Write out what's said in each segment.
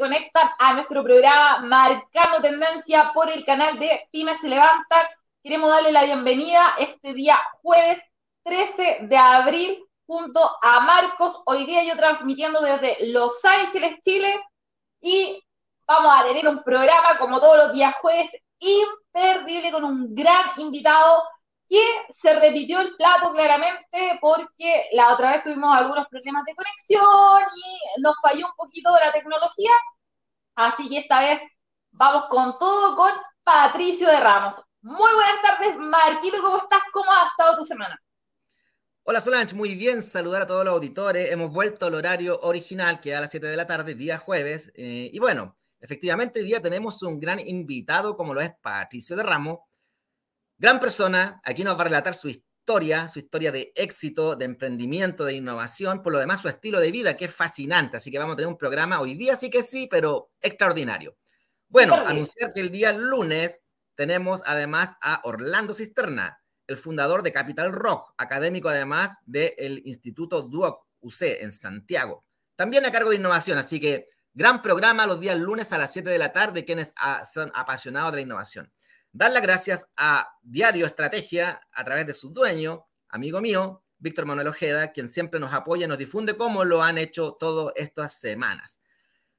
conectan a nuestro programa Marcando Tendencia por el canal de Pymes se levantan. Queremos darle la bienvenida este día jueves 13 de abril junto a Marcos. Hoy día yo transmitiendo desde Los Ángeles, Chile. Y vamos a tener un programa como todos los días jueves imperdible con un gran invitado que se repitió el plato claramente porque la otra vez tuvimos algunos problemas de conexión y nos falló un poquito de la tecnología. Así que esta vez vamos con todo con Patricio de Ramos. Muy buenas tardes, Marquito, ¿cómo estás? ¿Cómo ha estado tu semana? Hola Solange, muy bien, saludar a todos los auditores. Hemos vuelto al horario original que a las 7 de la tarde, día jueves. Eh, y bueno, efectivamente hoy día tenemos un gran invitado como lo es Patricio de Ramos Gran persona, aquí nos va a relatar su historia, su historia de éxito, de emprendimiento, de innovación, por lo demás su estilo de vida, que es fascinante. Así que vamos a tener un programa hoy día, sí que sí, pero extraordinario. Bueno, anunciar que el día lunes tenemos además a Orlando Cisterna, el fundador de Capital Rock, académico además del Instituto Duoc UC en Santiago. También a cargo de innovación, así que gran programa los días lunes a las 7 de la tarde, quienes ah, son apasionados de la innovación. Dar las gracias a Diario Estrategia a través de su dueño, amigo mío, Víctor Manuel Ojeda, quien siempre nos apoya y nos difunde como lo han hecho todas estas semanas.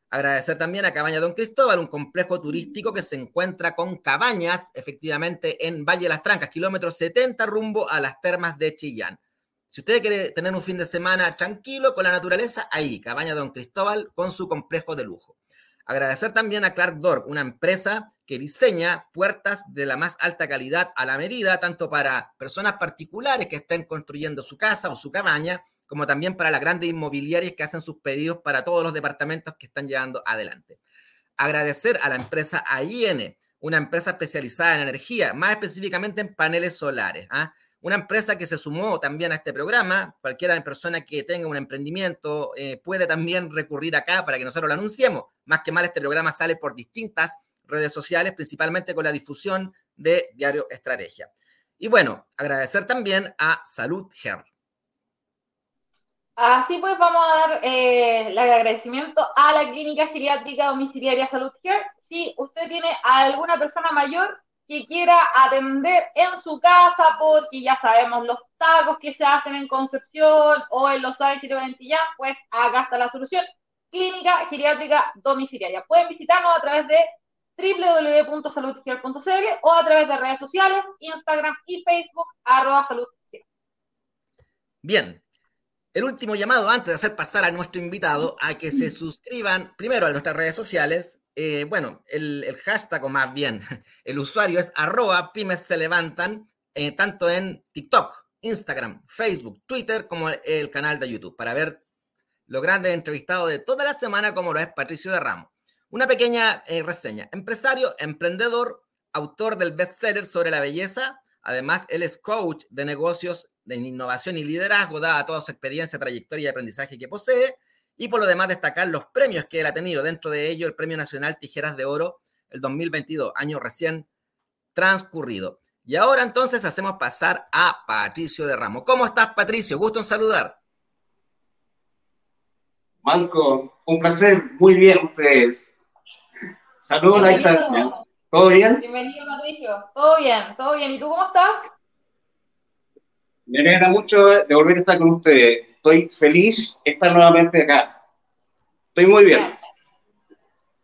Agradecer también a Cabaña Don Cristóbal, un complejo turístico que se encuentra con cabañas, efectivamente, en Valle de las Trancas, kilómetros 70 rumbo a las termas de Chillán. Si usted quiere tener un fin de semana tranquilo con la naturaleza, ahí, Cabaña Don Cristóbal con su complejo de lujo. Agradecer también a Clark Door, una empresa que diseña puertas de la más alta calidad a la medida, tanto para personas particulares que estén construyendo su casa o su cabaña, como también para las grandes inmobiliarias que hacen sus pedidos para todos los departamentos que están llevando adelante. Agradecer a la empresa AIN, una empresa especializada en energía, más específicamente en paneles solares. ¿ah? Una empresa que se sumó también a este programa, cualquiera persona que tenga un emprendimiento eh, puede también recurrir acá para que nosotros lo anunciemos. Más que mal, este programa sale por distintas redes sociales, principalmente con la difusión de Diario Estrategia. Y bueno, agradecer también a Salud Her. Así pues, vamos a dar eh, el agradecimiento a la Clínica Geriátrica Domiciliaria Salud Care. Si usted tiene a alguna persona mayor que quiera atender en su casa, porque ya sabemos los tacos que se hacen en Concepción o en Los Ángeles o en Chillán, pues acá está la solución. Clínica Geriátrica Domiciliaria. Pueden visitarnos a través de www.saludgel.cl o a través de redes sociales, Instagram y Facebook, arroba Bien, el último llamado antes de hacer pasar a nuestro invitado a que se suscriban primero a nuestras redes sociales, eh, bueno, el, hashtag o más bien, el usuario es arroba pymes se levantan, eh, tanto en TikTok, Instagram, Facebook, Twitter, como el, canal de YouTube, para ver lo grande entrevistado de toda la semana, como lo es Patricio de Ramos. Una pequeña eh, reseña. Empresario, emprendedor, autor del bestseller sobre la belleza. Además, él es coach de negocios de innovación y liderazgo, dada toda su experiencia, trayectoria y aprendizaje que posee y por lo demás destacar los premios que él ha tenido, dentro de ello el Premio Nacional Tijeras de Oro, el 2022, año recién transcurrido. Y ahora entonces hacemos pasar a Patricio de Ramos. ¿Cómo estás, Patricio? Gusto en saludar. Marco, un placer. Muy bien ustedes. Saludos a la distancia. ¿Todo bien? Bienvenido, Patricio. Todo bien, todo bien. ¿Y tú cómo estás? Me alegra mucho de volver a estar con ustedes estoy feliz de estar nuevamente acá. Estoy muy bien.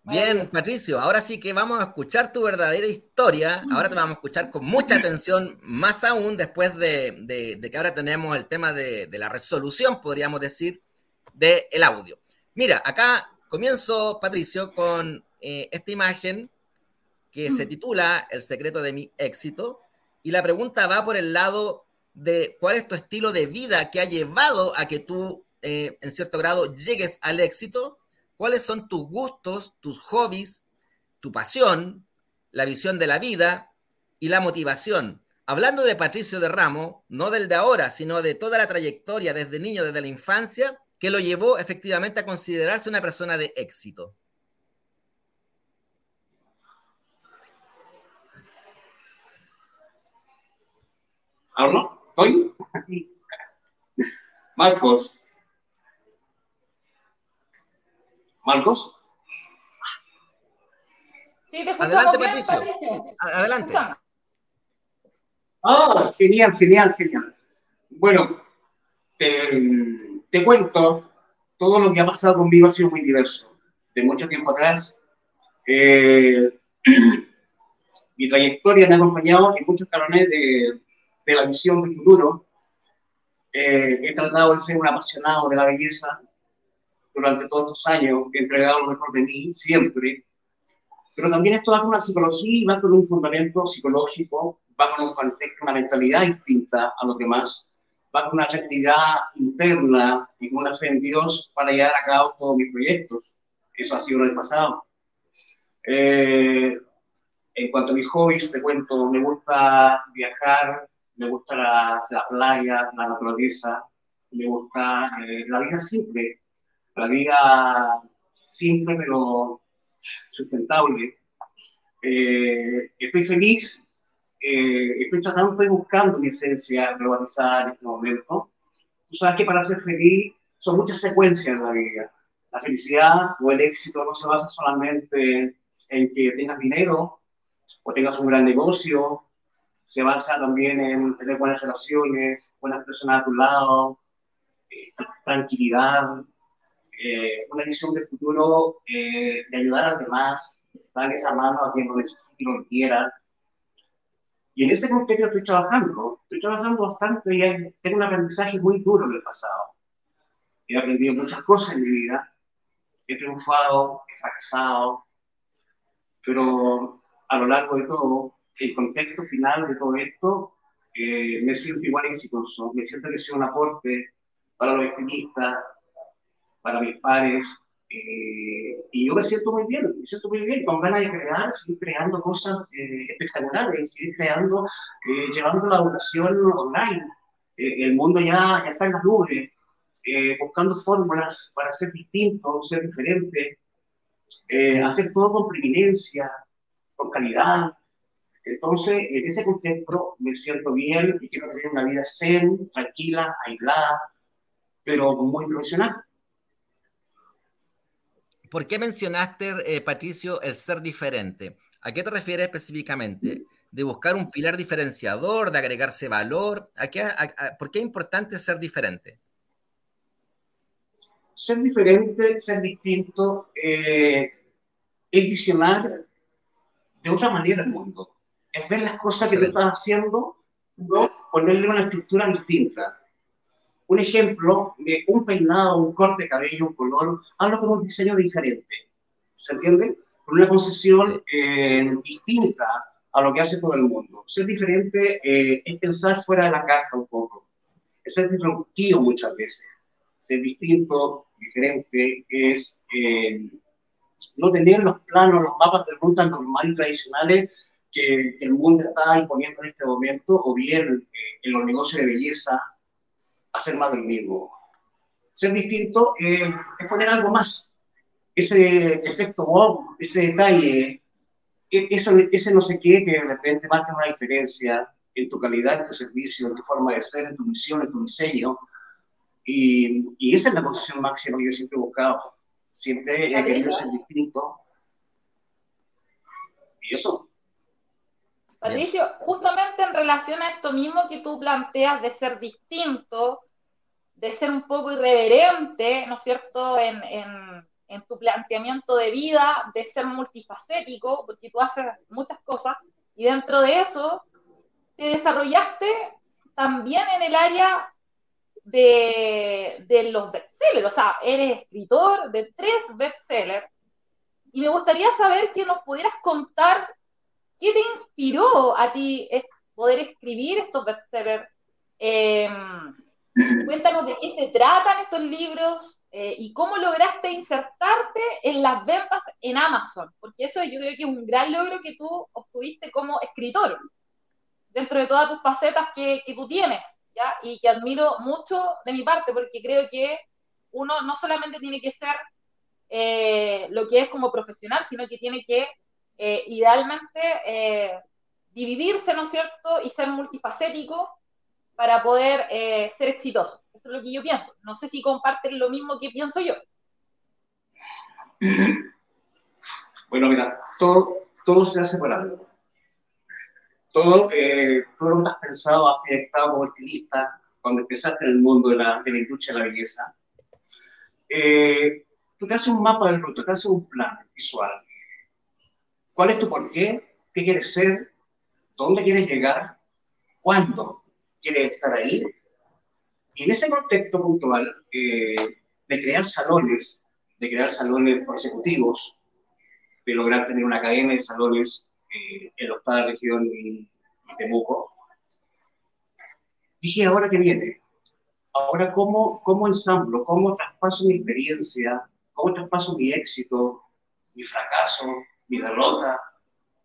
Bien, Patricio, ahora sí que vamos a escuchar tu verdadera historia. Ahora te vamos a escuchar con mucha atención, más aún después de, que ahora tenemos el tema de, la resolución, podríamos decir, del el audio. Mira, acá comienzo, Patricio, con eh, esta imagen que se titula El secreto de mi éxito. Y la pregunta va por el lado de cuál es tu estilo de vida que ha llevado a que tú, eh, en cierto grado, llegues al éxito, cuáles son tus gustos, tus hobbies, tu pasión, la visión de la vida y la motivación. Hablando de Patricio de Ramo, no del de ahora, sino de toda la trayectoria desde niño, desde la infancia, que lo llevó efectivamente a considerarse una persona de éxito. ¿Hablo? ¿Estoy? Marcos. ¿Marcos? Sí, te Adelante, Patricio. Adelante. Ah, genial, genial, genial. Bueno, te, cuento, todo lo que ha pasado conmigo ha sido muy diverso. De mucho tiempo atrás, eh, mi trayectoria me ha acompañado en muchos canones de, de la visión del futuro. Eh, he tratado de ser un apasionado de la belleza durante todos estos años, he entregado lo mejor de mí siempre, pero también esto va con una psicología y va con un fundamento psicológico, va con una mentalidad distinta a los demás, va con una tranquilidad interna y con una fe en Dios para llevar a cabo todos mis proyectos. Eso ha sido lo del pasado. Eh, en cuanto a mis hobbies, te cuento, me gusta viajar, me gusta la, playa, la naturaleza, me gusta eh, la vida simple, la vida simple pero sustentable. Eh, estoy feliz, eh, estoy tratando, estoy buscando mi esencia, globalizar en este momento. Tú sabes que para ser feliz son muchas secuencias en la vida. La felicidad o el éxito no se basa solamente en que tengas dinero o tengas un gran negocio, se basa también en tener buenas relaciones, buenas personas a tu lado, eh, tranquilidad, eh, una visión del futuro de ayudar a los demás, dar esa mano a quien lo necesite y lo quiera. Y en ese contexto estoy trabajando, estoy trabajando bastante y tengo un aprendizaje muy duro en el pasado. He aprendido muchas cosas en mi vida, he triunfado, he fracasado, pero a lo largo de todo, el contexto final de todo esto, eh, me siento igual exitoso, me siento que sido un aporte para los activistas, para mis pares, eh, y yo me siento muy bien, me siento muy bien, con ganas de crear, seguir creando cosas eh, espectaculares, seguir creando, eh, llevando la educación online. el mundo ya, ya está en las nubes, buscando fórmulas para ser distinto, ser diferente, hacer todo con preeminencia, con calidad. Entonces, en ese contexto me siento bien y quiero tener una vida zen, tranquila, aislada, pero muy profesional. ¿Por qué mencionaste, eh, Patricio, el ser diferente? ¿A qué te refieres específicamente? ¿De buscar un pilar diferenciador, de agregarse valor? ¿A qué, ¿Por qué es importante ser diferente? Ser diferente, ser distinto, eh, es visionar de otra manera el mundo. Es ver las cosas que estás haciendo, no ponerle una estructura distinta un ejemplo de un peinado, un corte de cabello, un color, hablo con un diseño diferente. ¿Se entiende? Con una concesión eh, distinta a lo que hace todo el mundo. Ser diferente eh, es pensar fuera de la caja un poco. Es ser disruptivo muchas veces. Ser distinto, diferente, es eh, no tener los planos, los mapas de ruta normales y tradicionales que, que, el mundo está imponiendo en este momento, o bien en los negocios de belleza, hacer más del mismo. Ser distinto eh, es poner algo más. Ese efecto wow, ese detalle, e, eso, ese no sé qué que de repente marca una diferencia en tu calidad, en tu servicio, en tu forma de ser, en tu misión, en tu diseño. Y, y esa es la posición máxima que yo siempre he buscado. Siempre he querido ser distinto. Y eso. Patricio, justamente en relación a esto mismo que tú planteas de ser distinto, de ser un poco irreverente, ¿no es cierto?, en, tu planteamiento de vida, de ser multifacético, porque tú haces muchas cosas, y dentro de eso te desarrollaste también en el área de, de los bestsellers, o sea, eres escritor de tres bestsellers, y me gustaría saber si nos pudieras contar qué te inspiró a ti poder escribir estos bestsellers. Eh, Cuéntanos de qué se tratan estos libros eh, y cómo lograste insertarte en las ventas en Amazon, porque eso yo creo que es un gran logro que tú obtuviste como escritor, dentro de todas tus facetas que, que tú tienes, ¿ya? Y que admiro mucho de mi parte, porque creo que uno no solamente tiene que ser eh, lo que es como profesional, sino que tiene que eh, idealmente dividirse, ¿no es cierto?, y ser multifacético para poder eh, ser exitoso. Eso es lo que yo pienso. No sé si comparten lo mismo que pienso yo. Bueno, mira, todo, todo se hace por algo. Todo, eh, todo lo que has pensado, has proyectado como estilista, cuando empezaste en el mundo de la, de la industria de la belleza, eh, tú te haces un mapa del ruta, te haces un plan visual. ¿Cuál es tu porqué? ¿Qué quieres ser? ¿Dónde quieres llegar? ¿Cuándo quieres estar ahí? Y en ese contexto puntual eh, de crear salones, de crear salones consecutivos, de lograr tener una cadena de salones eh, en la región y, Temuco, dije, ¿ahora qué viene? Ahora, ¿cómo, ¿cómo ensamblo? ¿Cómo traspaso mi experiencia? ¿Cómo traspaso mi éxito, mi fracaso, mi derrota,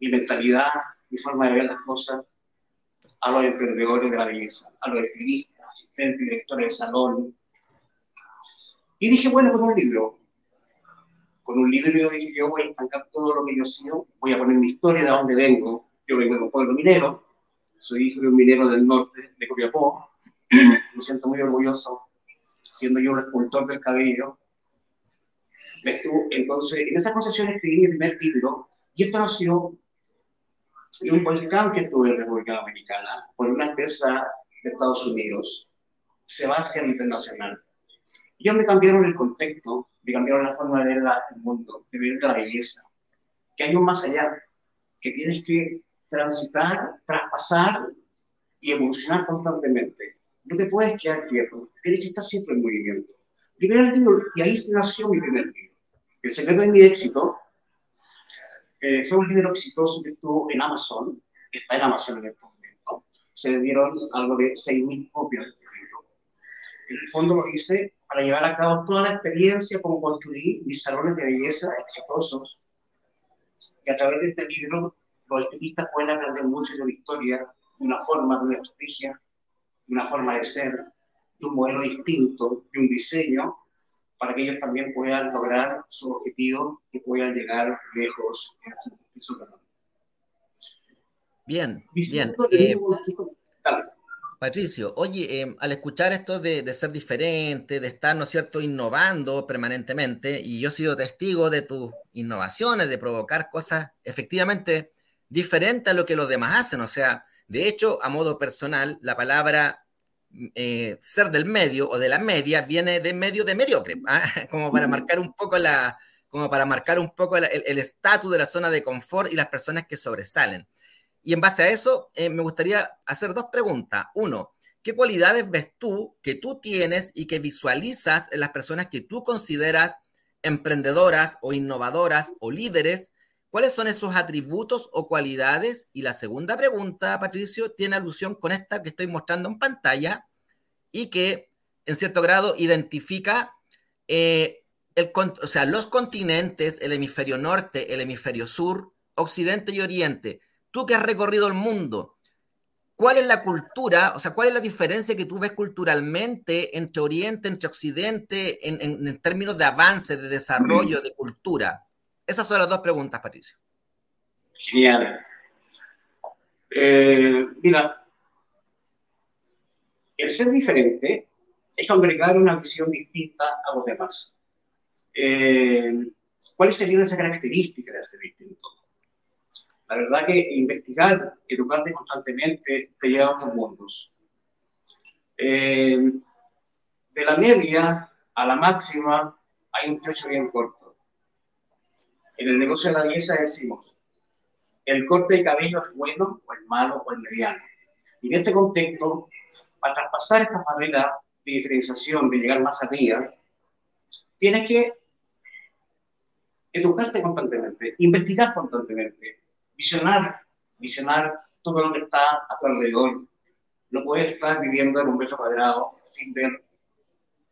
mi mentalidad, mi forma de ver las cosas a los emprendedores de la belleza, a los escribistas, asistentes, directores de salón? Y dije, bueno, con un libro, con un libro yo dije, yo voy a estancar todo lo que yo soy, voy a poner mi historia de dónde vengo. Yo vengo de un pueblo minero, soy hijo de un minero del norte, de Copiapó, me siento muy orgulloso, siendo yo el escultor del cabello. Entonces, en esa concesión escribí mi primer libro, y esto nació de un volcán que estuve en República Dominicana, por una empresa de Estados Unidos, Sebastián Internacional. Ellos me cambiaron el contexto de cambiar la forma de ver el mundo, de ver la belleza, que hay un más allá, que tienes que transitar, traspasar y evolucionar constantemente. No te puedes quedar quieto, tienes que estar siempre en movimiento. Primer libro, y ahí nació mi primer libro. El secreto de mi éxito eh, fue un libro exitoso que estuvo en Amazon, está en Amazon en este momento. Se vendieron algo de 6.000 copias de este libro. En el fondo lo hice para llevar a cabo toda la experiencia como construí mis salones de belleza exitosos. Y a través de este libro, los estilistas pueden aprender mucho de la historia, de una forma, de una estrategia, de una forma de ser, de un modelo distinto, de un diseño, para que ellos también puedan lograr su objetivo y puedan llegar lejos en su, camino. Bien, bien. Eh, Patricio, oye, em, al escuchar esto de, ser diferente, de estar, ¿no es cierto?, innovando permanentemente, y yo he sido testigo de tus innovaciones, de provocar cosas efectivamente diferentes a lo que los demás hacen. O sea, de hecho, a modo personal, la palabra eh, ser del medio o de la media viene de medio de mediocre, ¿ah? como para marcar un poco la, como para marcar un poco el estatus de la zona de confort y las personas que sobresalen. Y en base a eso, eh, me gustaría hacer dos preguntas. Uno, ¿qué cualidades ves tú que tú tienes y que visualizas en las personas que tú consideras emprendedoras o innovadoras o líderes? ¿Cuáles son esos atributos o cualidades? Y la segunda pregunta, Patricio, tiene alusión con esta que estoy mostrando en pantalla y que en cierto grado identifica eh, el, los continentes, el hemisferio norte, el hemisferio sur, occidente y oriente tú que has recorrido el mundo, ¿cuál es la cultura, o sea, cuál es la diferencia que tú ves culturalmente entre Oriente, entre Occidente, en, términos de avance, de desarrollo, de cultura? Esas son las dos preguntas, Patricio. Genial. Eh, mira, el ser diferente es congregar una visión distinta a los demás. Eh, ¿Cuáles serían esas características de ser distinto? La verdad que investigar, educarte constantemente, te lleva a otros mundos. Eh, de la media a la máxima hay un trecho bien corto. En el negocio de la belleza decimos, el corte de cabello es bueno o es malo o es mediano. Y en este contexto, para traspasar esta barrera de diferenciación, de llegar más arriba, tienes que educarte constantemente, investigar constantemente, visionar, visionar todo lo que está a tu alrededor. No puedes estar viviendo en un metro cuadrado sin ver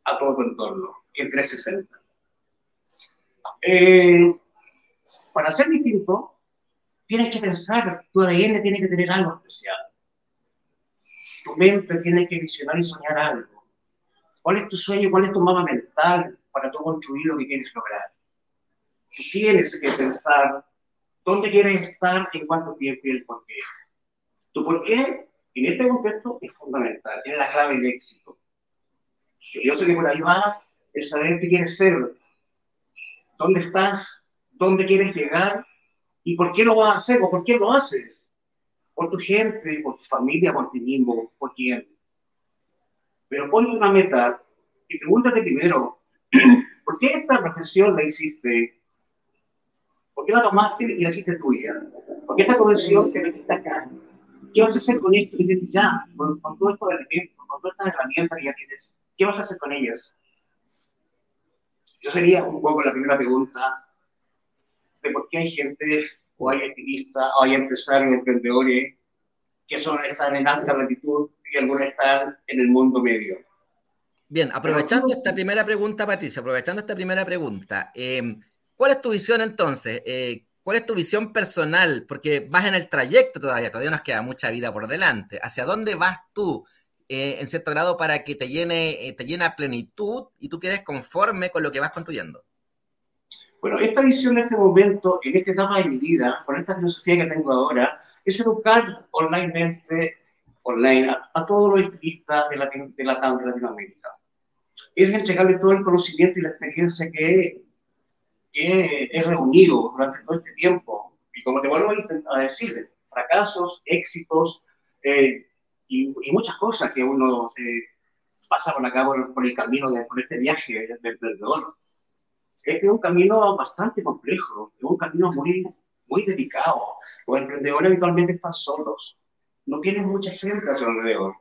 a todo tu entorno, en 360. Eh, para ser distinto, tienes que pensar, tu ADN tiene que tener algo especial. Tu mente tiene que visionar y soñar algo. ¿Cuál es tu sueño? ¿Cuál es tu mapa mental para tú construir lo que quieres lograr? Tú tienes que pensar dónde quieres estar, en cuánto tiempo y el por qué. Tu por qué, en este contexto, es fundamental, es la clave del éxito. Yo sé que por ahí va el saber qué quieres ser, dónde estás, dónde quieres llegar ¿Y por qué lo vas a hacer o por qué lo haces? Por tu gente, por tu familia, por ti mismo, por quién. Pero ponte una meta y pregúntate primero, ¿por qué esta profesión la hiciste? ¿Por qué la tomaste y la hiciste tuya? ¿Por qué esta profesión te metiste acá? ¿Qué vas a hacer con esto ya? Con, con todo esto de elementos, con todas estas herramientas que ya tienes. ¿Qué vas a hacer con ellas? Yo sería un poco la primera pregunta de por qué hay gente, o hay activistas, o hay empresarios, emprendedores, que son, están en alta latitud y algunos están en el mundo medio. Bien, aprovechando esta primera pregunta, Patricia, aprovechando esta primera pregunta, eh, ¿cuál es tu visión entonces? Eh, ¿Cuál es tu visión personal? Porque vas en el trayecto todavía, todavía nos queda mucha vida por delante. ¿Hacia dónde vas tú, eh, en cierto grado, para que te llene, te llene a plenitud y tú quedes conforme con lo que vas construyendo? Bueno, esta visión en este momento, en esta etapa de mi vida, con esta filosofía que tengo ahora, es educar onlinemente, online, a, todos los estilistas de, de, la, de Latinoamérica es entregarle todo el conocimiento y la experiencia que, he reunido durante todo este tiempo. Y como te vuelvo a decir, fracasos, éxitos eh, y, muchas cosas que uno se pasa por acá por, el camino, de, por este viaje del emprendedor. Este es un camino bastante complejo, es un camino muy, muy dedicado. Los emprendedores habitualmente están solos, no tienen mucha gente a su alrededor.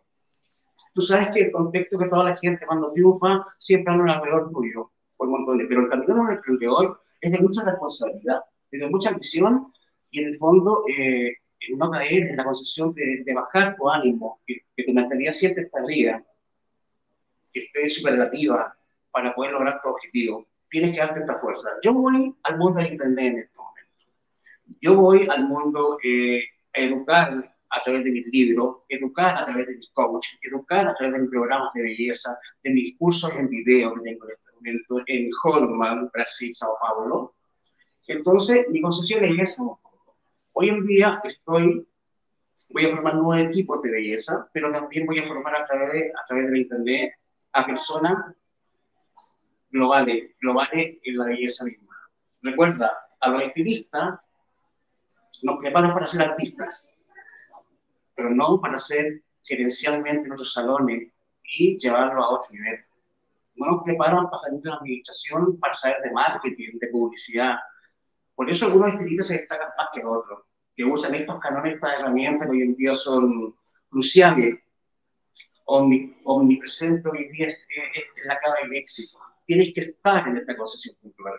Tú sabes que el contexto que toda la gente cuando triunfa siempre habla alrededor tuyo, por montones, pero el camino de un hoy es de mucha responsabilidad, de mucha visión y en el fondo eh, no caer en la concepción de, bajar tu ánimo, que, que tu mentalidad siempre está arriba, que esté superlativa para poder lograr tu objetivo. Tienes que darte esta fuerza. Yo voy al mundo de Internet en este momento. Yo voy al mundo eh, a educar a través de mis libros, educar a través de mis coaches, educar a través de mis programas de belleza, de mis cursos en video que tengo en este momento en Holman, Brasil, Sao Paulo. Entonces, mi concesión es esa. Hoy en día estoy, voy a formar nueve equipos de belleza, pero también voy a formar a través a través de Internet a personas globales, globales en la belleza misma. Recuerda, a los estilistas nos preparan para ser artistas pero no para ser gerencialmente nuestros salones y llevarlo a otro nivel. No nos preparan para salir de la administración, para saber de marketing, de publicidad. Por eso algunos estilistas se destacan más que otros, que usan estos canones, estas herramientas que hoy en día son cruciales, omnipresentes hoy día es la clave del éxito. Tienes que estar en esta concesión cultural.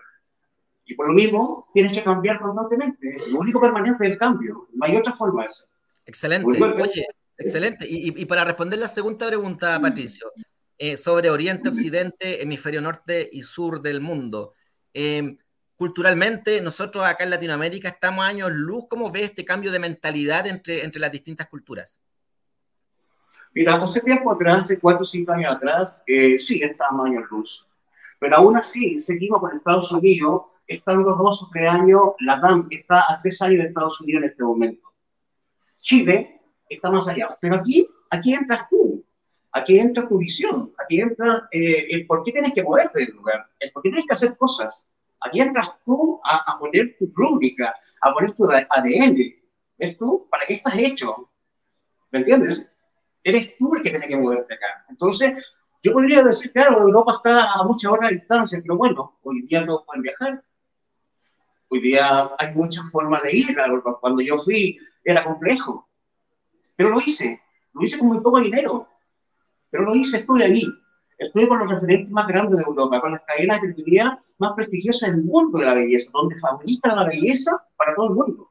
Y por lo mismo, tienes que cambiar constantemente. Lo único permanente es el cambio. No hay otra forma de hacerlo. Excelente. Oye, excelente. Y, para responder la segunda pregunta, mm. Patricio, eh, sobre Oriente, Occidente, hemisferio norte y sur del mundo. Em, culturalmente, nosotros acá en Latinoamérica estamos años luz. ¿Cómo ves este cambio de mentalidad entre, entre las distintas culturas? Mira, hace tiempo atrás, hace cuatro o cinco años atrás, eh, sí estábamos años luz. Pero aún así, seguimos con Estados Unidos, estando dos o tres años, la DAM está a tres años de Estados Unidos en este momento. Chile está más allá. Pero aquí, aquí entras tú, aquí entra tu visión, aquí entra eh, el por qué tienes que moverte del lugar, el por qué tienes que hacer cosas. Aquí entras tú a, poner tu rúbrica, a poner tu ADN. ¿Ves tú? ¿Para qué estás hecho? ¿Me entiendes? Eres tú el que tiene que moverte acá. Entonces, yo podría decir, claro, Europa está a muchas horas de distancia, pero bueno, hoy día todos pueden viajar. Hoy día hay muchas formas de ir. Cuando yo fui, era complejo. Pero lo hice, lo hice con muy poco dinero. Pero lo hice, estoy ahí. Estoy con los referentes más grandes de Europa, con las cadenas de peluquería más prestigiosas del mundo de la belleza, donde fabrican la belleza para todo el mundo.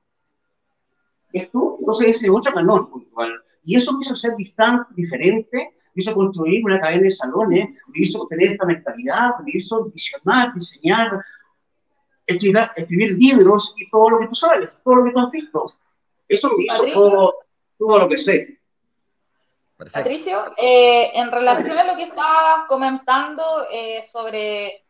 Esto, entonces ese otro canal puntual. Y eso me hizo ser distante, diferente, me hizo construir una cadena de salones, me hizo tener esta mentalidad, me hizo visionar, diseñar, escribir, escribir libros y todo lo que tú sabes, todo lo que tú has visto. Eso me hizo todo, todo, lo que sé. Patricio, eh, en relación a lo que estabas comentando eh, sobre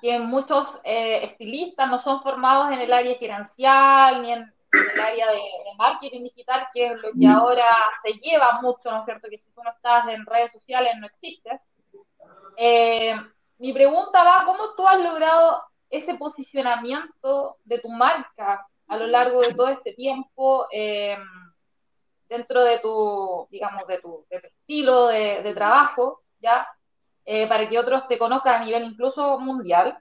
que muchos eh, estilistas no son formados en el área gerencial ni en, el área de, marketing digital, que es lo que ahora se lleva mucho, ¿no es cierto? Que si tú no estás en redes sociales no existes. mi pregunta va, ¿cómo tú has logrado ese posicionamiento de tu marca a lo largo de todo este tiempo em, dentro de tu, digamos, de tu, estilo de, trabajo, ¿ya? Eh, para que otros te conozcan a nivel incluso mundial,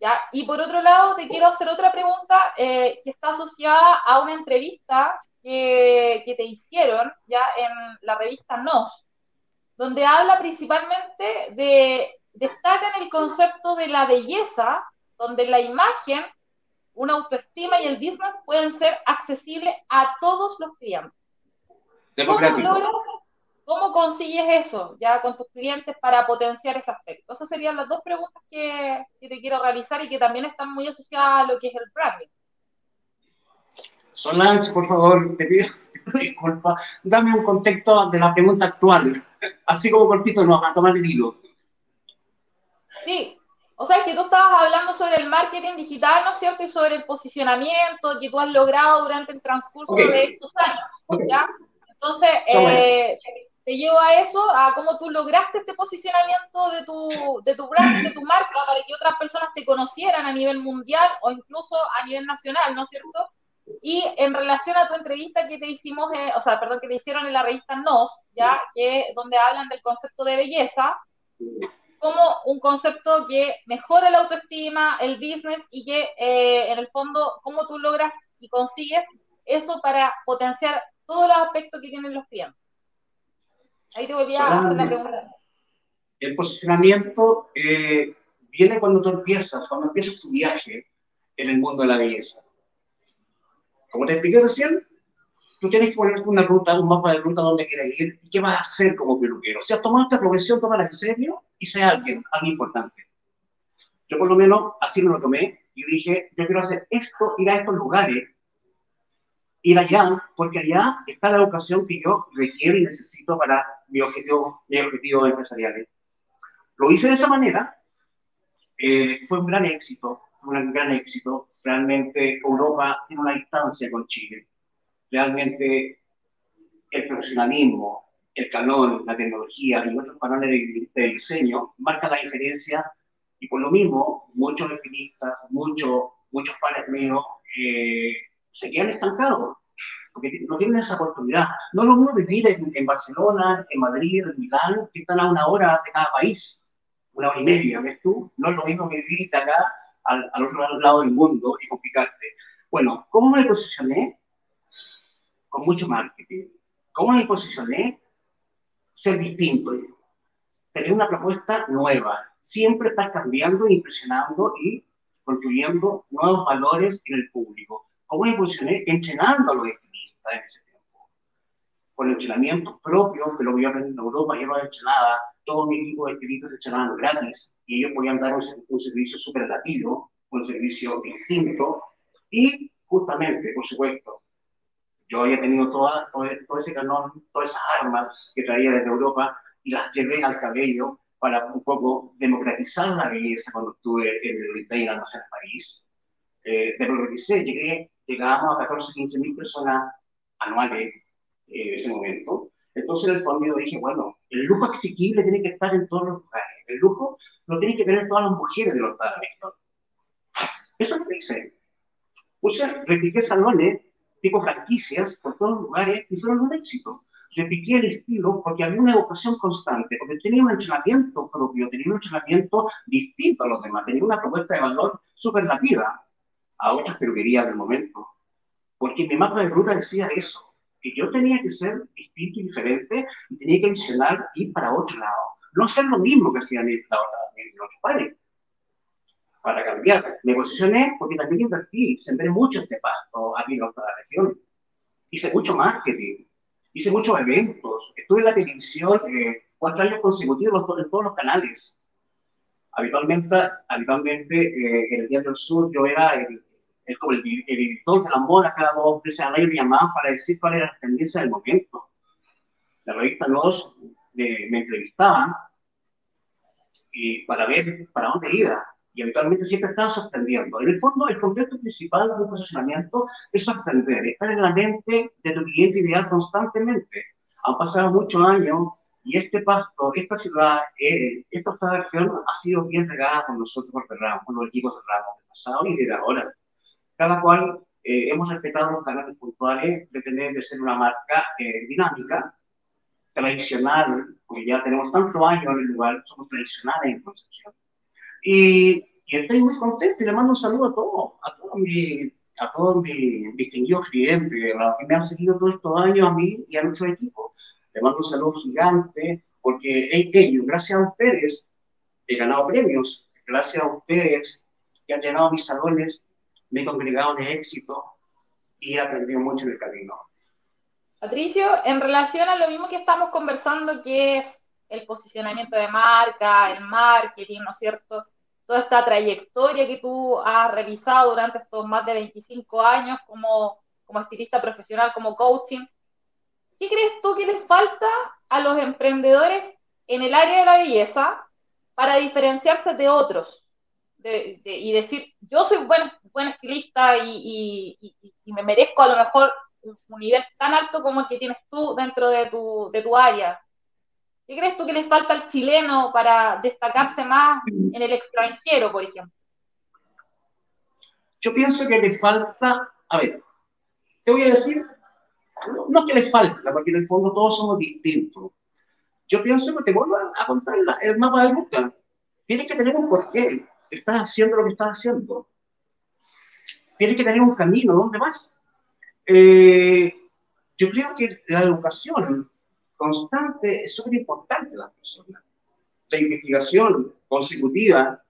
¿ya? Y por otro lado, te quiero hacer otra pregunta eh, que está asociada a una entrevista que, que, te hicieron, ¿ya? En la revista Nos, donde habla principalmente de, destacan el concepto de la belleza, donde la imagen una autoestima y el business pueden ser accesibles a todos los clientes. ¿Cómo, consigues eso ya con tus clientes para potenciar ese aspecto? Esas serían las dos preguntas que, te quiero realizar y que también están muy asociadas a lo que es el branding. Solange, por favor, te pido, disculpas, dame un contexto de la pregunta actual, así como cortito, no, a tomar el hilo. Sí, o sea, que tú estabas hablando sobre el marketing digital, ¿no es cierto? Y sobre el posicionamiento que tú has logrado durante el transcurso de estos años, ¿ya? Entonces, eh, te llevo a eso, a cómo tú lograste este posicionamiento de tu, de tu brand, de tu marca, para que otras personas te conocieran a nivel mundial o incluso a nivel nacional, ¿no es cierto? Y en relación a tu entrevista que te hicimos, eh, o sea, perdón, que te hicieron en la revista Nos, ¿ya? Que, donde hablan del concepto de belleza, como un concepto que mejora la autoestima, el business y que eh, en el fondo, cómo tú logras y consigues eso para potenciar todos los aspectos que tienen los clientes. Ahí te volví a hacer la pregunta. El posicionamiento eh, viene cuando tú empiezas, cuando empiezas tu viaje en el mundo de la belleza. Como te expliqué recién, tú tienes que ponerte una ruta, un mapa de ruta donde quieres ir y qué vas a hacer como peluquero. Si has tomado esta profesión, tómala en serio y sea alguien, alguien importante. Yo por lo menos así me lo tomé y dije, yo quiero hacer esto, ir a estos lugares, ir allá, porque allá está la educación que yo requiero y necesito para mi objetivo, mi objetivo empresariales. Lo hice de esa manera, eh, fue un gran éxito, un gran éxito. Realmente Europa tiene una distancia con Chile realmente el profesionalismo, el calor, la tecnología y otros canales de, diseño marcan la diferencia y por lo mismo muchos estilistas, muchos, muchos pares míos eh, se quedan estancados porque no tienen esa oportunidad. No lo mismo vivir en, Barcelona, en Madrid, en Milán, que están a una hora de cada país, una hora y media, ¿ves tú? No es lo mismo vivir acá al, al otro lado del mundo y complicarte. Bueno, ¿cómo me posicioné? con mucho marketing. ¿Cómo me posicioné? Ser distinto, tener una propuesta nueva, siempre estar cambiando, impresionando y construyendo nuevos valores en el público. ¿Cómo me posicioné? Entrenando a los estilistas en ese tiempo. Con entrenamientos propios, que lo voy a aprender en Europa, yo hecho nada, todo mi equipo de estilistas se entrenaban gratis y ellos podían dar un, un servicio superlativo, un servicio distinto y justamente, por supuesto, yo había tenido toda, todo, ese canón, todas esas armas que traía desde Europa y las llevé al cabello para un poco democratizar la belleza cuando estuve en el Retail Almacén París. Eh, democraticé, llegué, llegábamos a 14, 15 mil personas anuales eh, en ese momento. Entonces, en el fondo, dije, bueno, el lujo asequible tiene que estar en todos los lugares. El lujo lo tienen que tener todas las mujeres de los Néstor. Eso es lo que hice. Puse, repliqué salones tipo franquicias por todos los lugares y fueron un éxito. Repetí el estilo porque había una educación constante, porque tenía un entrenamiento propio, tenía un entrenamiento distinto a los demás, tenía una propuesta de valor superlativa a otras peluquerías del momento. Porque mi mapa de ruta decía eso, que yo tenía que ser distinto y diferente y tenía que enseñar ir para otro lado. No hacer lo mismo que hacían los otros padres para cambiar. Me posicioné porque también invertí, sembré mucho este pasto aquí en nuestra región. Hice mucho marketing, hice muchos eventos, estuve en la televisión eh, cuatro años consecutivos en todos los canales. Habitualmente, habitualmente eh, en el Día del Sur yo era el, el, el, editor de la moda, cada dos veces al año me llamaban para decir cuál era la tendencia del momento. La revista Los eh, me entrevistaban y para ver para dónde iba y habitualmente siempre estaba sorprendiendo. En el fondo, el contexto principal de un posicionamiento es sorprender, estar en la mente de tu cliente ideal constantemente. Han pasado muchos años y este pasto, esta ciudad, eh, esta región ha sido bien regada con nosotros por Ramos, con los equipos de Ramos del pasado y de ahora. Cada cual eh, hemos respetado los canales puntuales de tener de ser una marca eh, dinámica, tradicional, porque ya tenemos tantos años en el lugar, somos tradicionales en Concepción. Y, y estoy muy contento y le mando un saludo a todos, a todos mis, distinguidos clientes, a los que me han seguido todos estos años, a mí y a nuestro equipo. Le mando un saludo gigante, porque ellos, gracias a ustedes, he ganado premios, gracias a ustedes que han llenado mis salones, me he congregado de éxito y he aprendido mucho en el camino. Patricio, en relación a lo mismo que estamos conversando, que es el posicionamiento de marca, el marketing, ¿no es cierto? Toda esta trayectoria que tú has revisado durante estos más de 25 años como, como estilista profesional, como coaching. ¿Qué crees tú que les falta a los emprendedores en el área de la belleza para diferenciarse de otros? Y decir, yo soy buen, buen estilista y, me merezco a lo mejor un, nivel tan alto como el que tienes tú dentro de tu, de tu área. ¿Qué crees tú que les falta al chileno para destacarse más en el extranjero, por ejemplo? Yo pienso que le falta, a ver, te voy a decir, no, es que le falta, porque en el fondo todos somos distintos. Yo pienso que te vuelvo a contar el mapa de ruta. Tienes que tener un porqué. Estás haciendo lo que estás haciendo. Tienes que tener un camino. ¿Dónde vas? Eh, yo creo que la educación constante es súper importante en las personas. La investigación consecutiva,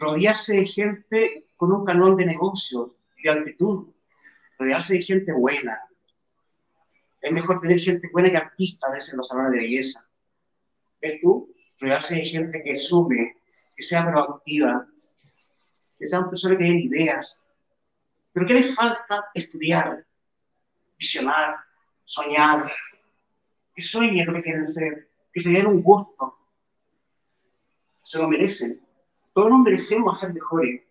rodearse de gente con un canon de negocios, de altitud, rodearse de gente buena. Es mejor tener gente buena que artista a veces en los salones de belleza. ¿Ves tú? Rodearse de gente que sume, que sea proactiva, que sean personas que den ideas. Pero ¿qué les falta? Estudiar, visionar, soñar, que sueñen lo que quieren ser, que se den un gusto. Se lo merecen. Todos nos merecemos ser mejores.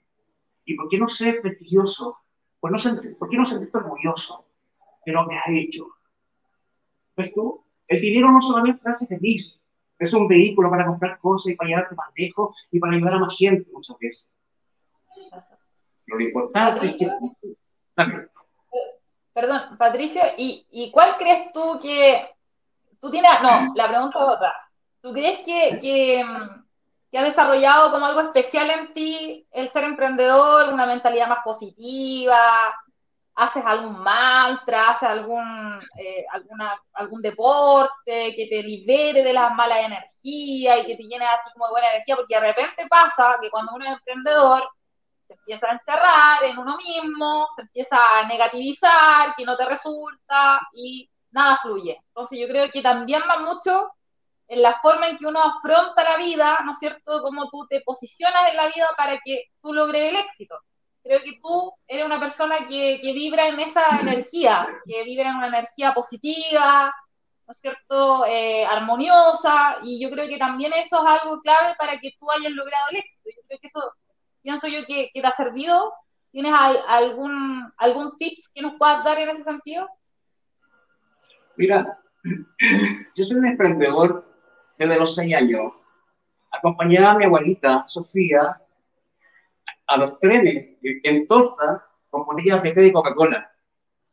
¿Y por qué no ser prestigioso? ¿Por, no ¿Por qué no sentirte orgulloso de lo que has hecho? ¿Ves tú? El dinero no solamente te hace feliz, es un vehículo para comprar cosas y para llevarte más lejos y para ayudar a más gente muchas veces. Lo importante es que... Perdón, Patricio, ¿y, ¿y cuál crees tú que Tú tienes, no, la pregunta es otra. ¿Tú crees que, que, que, ha desarrollado como algo especial en ti el ser emprendedor, una mentalidad más positiva? ¿Haces algún mantra? ¿Haces algún, eh, algún deporte que te libere de las malas energías y que te llene así como de buena energía? Porque de repente pasa que cuando uno es emprendedor, se empieza a encerrar en uno mismo, se empieza a negativizar, que no te resulta y nada fluye. Entonces yo creo que también va mucho en la forma en que uno afronta la vida, ¿no es cierto? Cómo tú te posicionas en la vida para que tú logres el éxito. Creo que tú eres una persona que, que vibra en esa energía, que vibra en una energía positiva, ¿no es cierto? Eh, armoniosa, y yo creo que también eso es algo clave para que tú hayas logrado el éxito. Yo creo que eso, pienso yo que, te ha servido. ¿Tienes algún, algún tips que nos puedas dar en ese sentido? Mira, yo soy un emprendedor desde los seis años. Acompañaba a mi abuelita, Sofía, a los trenes en torta con botellas de té de Coca-Cola.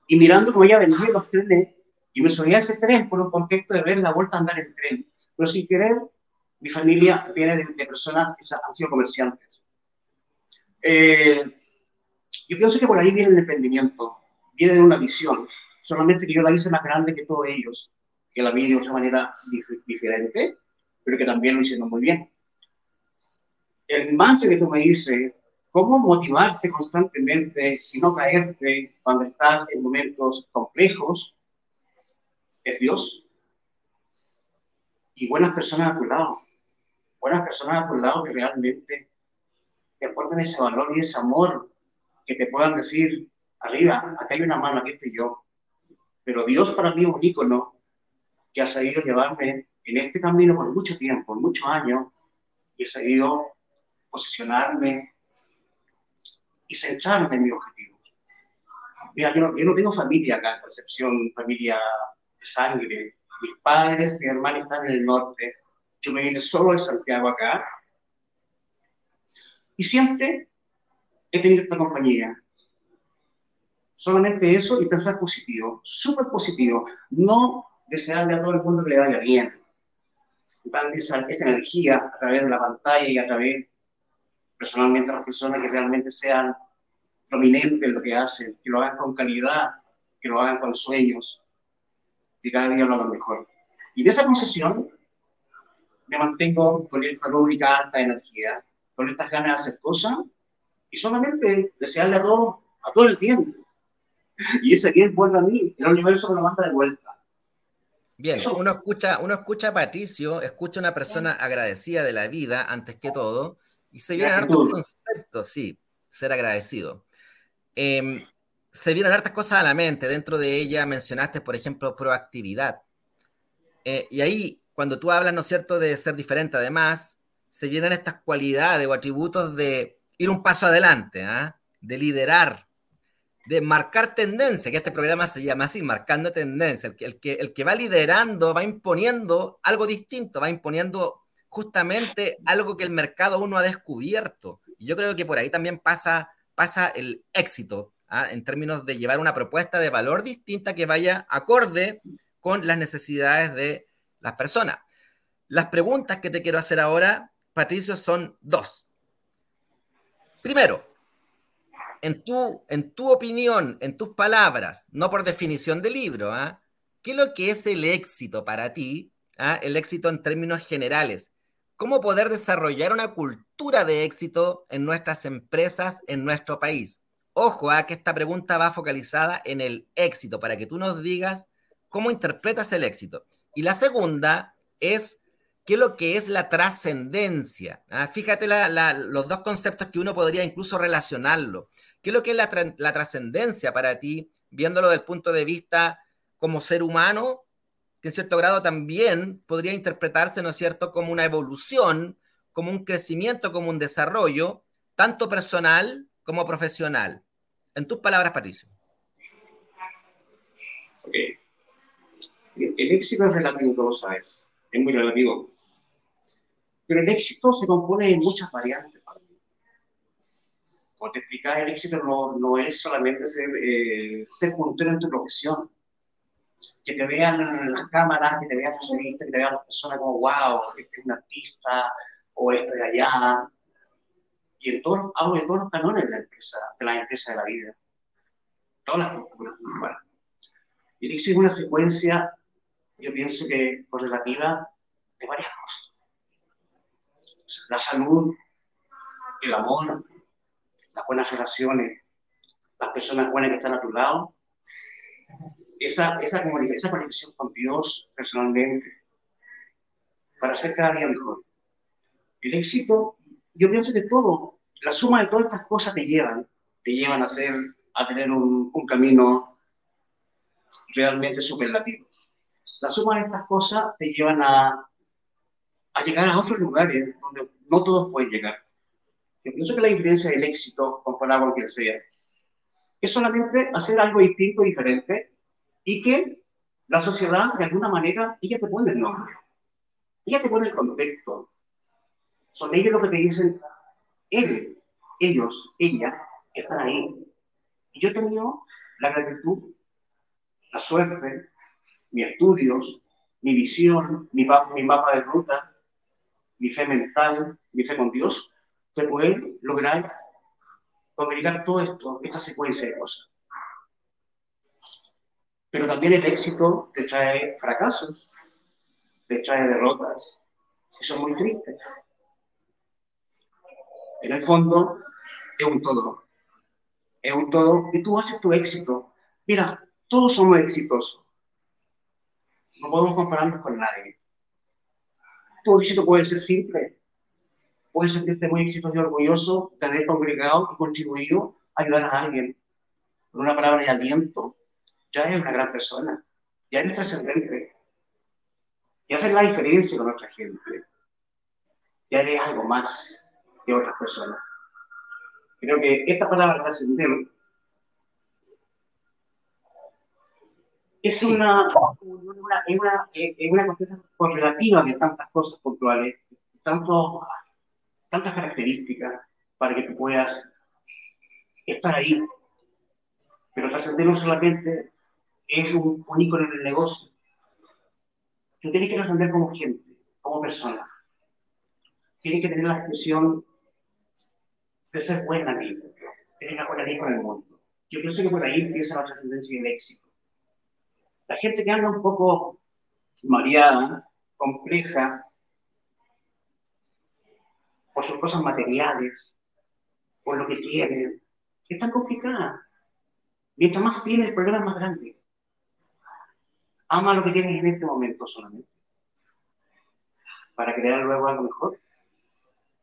Y mirando cómo ella vendía los trenes, y me subía a ese tren por un contexto de ver la vuelta a andar en tren. Pero sin querer, mi familia viene de, personas que han sido comerciantes. Eh, yo pienso que por ahí viene el emprendimiento, viene de una visión solamente que yo la hice más grande que todos ellos, que la vi de otra manera diferente, pero que también lo hicieron muy bien. El mantra que tú me dices, cómo motivarte constantemente y no caerte cuando estás en momentos complejos, es Dios. Y buenas personas a tu lado, buenas personas a tu lado que realmente te aporten ese valor y ese amor, que te puedan decir, arriba, acá hay una mano, aquí estoy yo, pero Dios para mí es un ícono que ha sabido llevarme en este camino por mucho tiempo, por muchos años, y he sabido posicionarme y centrarme en mi objetivo. Mira, yo no, yo no tengo familia acá en Concepción, familia de sangre. Mis padres, mi hermana están en el norte. Yo me vine solo de Santiago acá. Y siempre he tenido esta compañía. Solamente eso y pensar positivo, súper positivo. No desearle a todo el mundo que le vaya bien. Esa, esa energía a través de la pantalla y a través, personalmente, a las personas que realmente sean prominentes en lo que hacen, que lo hagan con calidad, que lo hagan con sueños, que cada día lo hagan mejor. Y de esa concesión me mantengo con esta rúbrica alta de energía, con estas ganas de hacer cosas y solamente desearle a todo, a todo el tiempo. Y ese bien vuelve a mí, el universo me lo manda de vuelta. Bien, uno escucha, uno escucha a Patricio, escucha a una persona agradecida de la vida antes que todo, y se vienen hartos conceptos, sí, ser agradecido. Em, se vienen hartas cosas a la mente. Dentro de ella mencionaste, por ejemplo, proactividad. Eh, y ahí, cuando tú hablas, ¿no es cierto?, de ser diferente, además, se vienen estas cualidades o atributos de ir un paso adelante, ¿ah? de liderar, de marcar tendencia, que este programa se llama así, marcando tendencia. El que, el, que, el que va liderando va imponiendo algo distinto, va imponiendo justamente algo que el mercado uno ha descubierto. Y yo creo que por ahí también pasa, pasa el éxito, ¿ah? en términos de llevar una propuesta de valor distinta que vaya acorde con las necesidades de las personas. Las preguntas que te quiero hacer ahora, Patricio, son dos. Primero, en tu, en tu opinión, en tus palabras, no por definición de libro, ¿ah? ¿qué es lo que es el éxito para ti? ¿ah? El éxito en términos generales. ¿Cómo poder desarrollar una cultura de éxito en nuestras empresas, en nuestro país? Ojo, a ¿ah? que esta pregunta va focalizada en el éxito, para que tú nos digas cómo interpretas el éxito. Y la segunda es qué es lo que es la trascendencia. ¿ah? Fíjate los dos conceptos que uno podría incluso relacionarlo. ¿Qué es lo que es la, trascendencia para ti, viéndolo desde el punto de vista como ser humano, que en cierto grado también podría interpretarse, ¿no es cierto?, como una evolución, como un crecimiento, como un desarrollo, tanto personal como profesional. En tus palabras, Patricio. Ok. El éxito es relativo, lo sabes. Es muy relativo. Pero el éxito se compone de muchas variantes. Como te explicaba, el éxito no, no es solamente ser, eh, ser puntero en tu profesión. Que te vean las cámaras, que te vean los revistas, que te vean las personas como, wow, este es un artista, o este de allá. Y en todos, hablo de todos los canones de la empresa, de la empresa de la vida. Todas las culturas. Bueno. Y éxito es una secuencia, yo pienso que correlativa de varias cosas la salud, el amor, las buenas relaciones, las personas buenas que están a tu lado, esa, esa, esa conexión con Dios personalmente, para ser cada día mejor. El éxito, yo pienso que todo, la suma de todas estas cosas te llevan, te llevan a, ser, a tener un, un camino realmente superlativo. La suma de estas cosas te llevan a, a llegar a otros lugares donde no todos pueden llegar. Yo pienso que la diferencia del éxito, comparado con quien sea, es solamente hacer algo distinto, diferente, y que la sociedad, de alguna manera, ella te pone el nombre. Ella te pone el contexto. Son ellos los que te dicen, él, ellos, ella, están ahí. Y yo he tenido la gratitud, la suerte, mis estudios, mi visión, mi, mi mapa de ruta, mi fe mental, mi fe con Dios, de poder lograr comunicar todo esto, esta secuencia de cosas. Pero también el éxito te trae fracasos, te trae derrotas, y son muy tristes. En el fondo, es un todo. Es un todo y tú haces tu éxito. Mira, todos somos exitosos. No podemos compararnos con nadie tu éxito puede ser simple. Puedes sentirte muy exitoso y orgulloso haber congregado y contribuido a ayudar a alguien. Con una palabra de aliento, ya eres una gran persona. Ya eres trascendente. Ya haces la diferencia con otra gente. Ya eres algo más que otras personas. Creo que esta palabra trascendente es una, una, una, una cuestión correlativa de tantas cosas puntuales, tanto, tantas características para que tú puedas estar ahí. Pero trascender no solamente es un, un ícono en el negocio. Tú tienes que trascender como gente, como persona. Tienes que tener la expresión de ser buena vida, tener una buena vida con el mundo. Yo pienso que por ahí empieza la trascendencia y el éxito. La gente que anda un poco mareada, compleja, por sus cosas materiales, por lo que tienen, es tan complicada. Mientras más tiene, el problema es más grande. Ama lo que tienes en este momento solamente. Para crear luego algo mejor.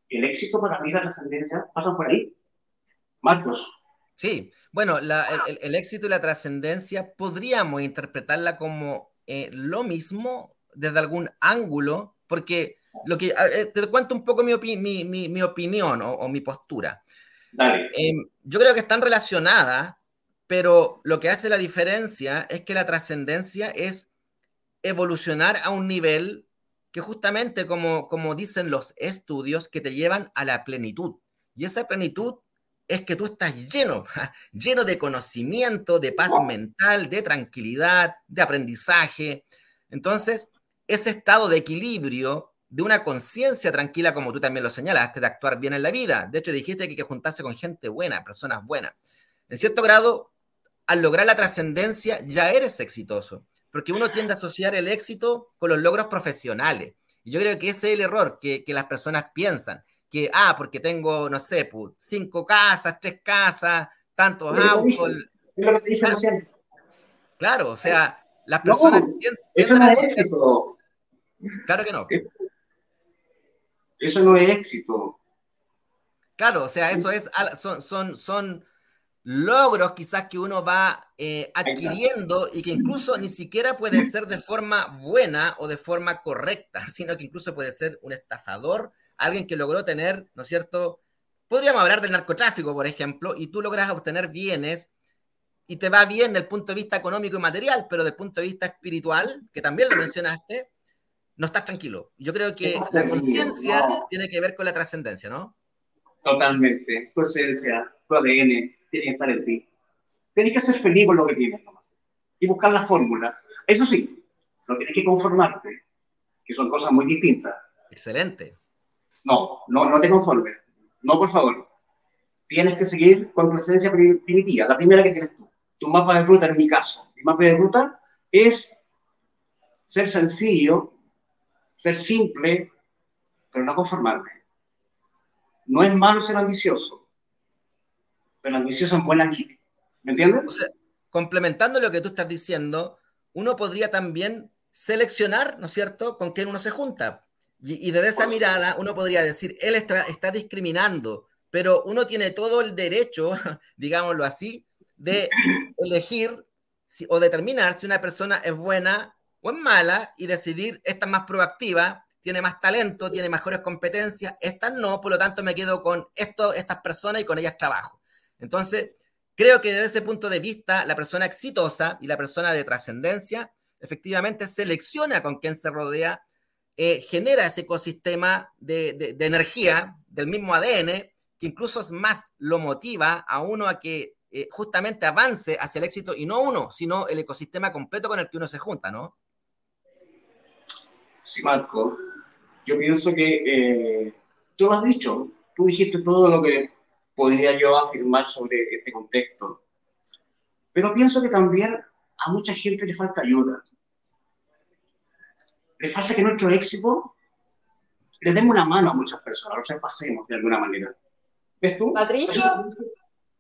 El éxito para mí, la trascendencia, pasan por ahí. Marcos. Sí, bueno, el, éxito y la trascendencia podríamos interpretarla como eh, lo mismo desde algún ángulo, porque lo que eh, te cuento un poco mi, mi, opinión o, mi postura. Em, yo creo que están relacionadas, pero lo que hace la diferencia es que la trascendencia es evolucionar a un nivel que justamente como, como dicen los estudios, que te llevan a la plenitud. Y esa plenitud es que tú estás lleno, lleno de conocimiento, de paz mental, de tranquilidad, de aprendizaje. Entonces, ese estado de equilibrio, de una conciencia tranquila, como tú también lo señalaste, de actuar bien en la vida. De hecho, dijiste que hay que juntarse con gente buena, personas buenas. En cierto grado, al lograr la trascendencia, ya eres exitoso, porque uno tiende a asociar el éxito con los logros profesionales. Y yo creo que ese es el error que, que las personas piensan, que, ah, porque tengo, no sé, pues, cinco casas, tres casas, tantos autos. Claro, o sea, las personas eso no es éxito. Claro que no. Eso no es éxito. Claro, o sea, eso es, son, son, son logros quizás que uno va eh, adquiriendo y que incluso ni siquiera puede ser de forma buena o de forma correcta, sino que incluso puede ser un estafador, alguien que logró tener, ¿no es cierto? Podríamos hablar del narcotráfico, por ejemplo, y tú logras obtener bienes y te va bien desde el punto de vista económico y material, pero desde el punto de vista espiritual, que también lo mencionaste, no estás tranquilo. Yo creo que la conciencia tiene que ver con la trascendencia, ¿no? Totalmente. Tu esencia, tu ADN, tiene que estar en ti. Tienes que ser feliz con lo que tienes nomás. Y buscar la fórmula. Eso sí, no tienes que conformarte, que son cosas muy distintas. Excelente. No, no, no te conformes. No, por favor. Tienes que seguir con tu esencia primitiva, la primera que tienes tú tu mapa de ruta, en mi caso, mi mapa de ruta es ser sencillo, ser simple, pero no conformarme. No es malo ser ambicioso, pero ambicioso en buena línea. ¿Me entiendes? O sea, complementando lo que tú estás diciendo, uno podría también seleccionar, ¿no es cierto?, con quién uno se junta. Y, desde esa mirada uno podría decir, él está, está discriminando, pero uno tiene todo el derecho, digámoslo así, de elegir o determinar si una persona es buena o es mala y decidir, esta es más proactiva, tiene más talento, tiene mejores competencias, esta no, por lo tanto me quedo con esto, estas personas y con ellas trabajo. Entonces, creo que desde ese punto de vista, la persona exitosa y la persona de trascendencia efectivamente selecciona con quién se rodea, eh, genera ese ecosistema de, de energía del mismo ADN, que incluso es más lo motiva a uno a que eh, justamente avance hacia el éxito y no uno, sino el ecosistema completo con el que uno se junta, ¿no? Sí, Marco. Yo pienso que eh, tú lo has dicho, tú dijiste todo lo que podría yo afirmar sobre este contexto. Pero pienso que también a mucha gente le falta ayuda. Le falta que nuestro éxito le demos una mano a muchas personas, lo pasemos de alguna manera. ¿Ves tú? Patricio,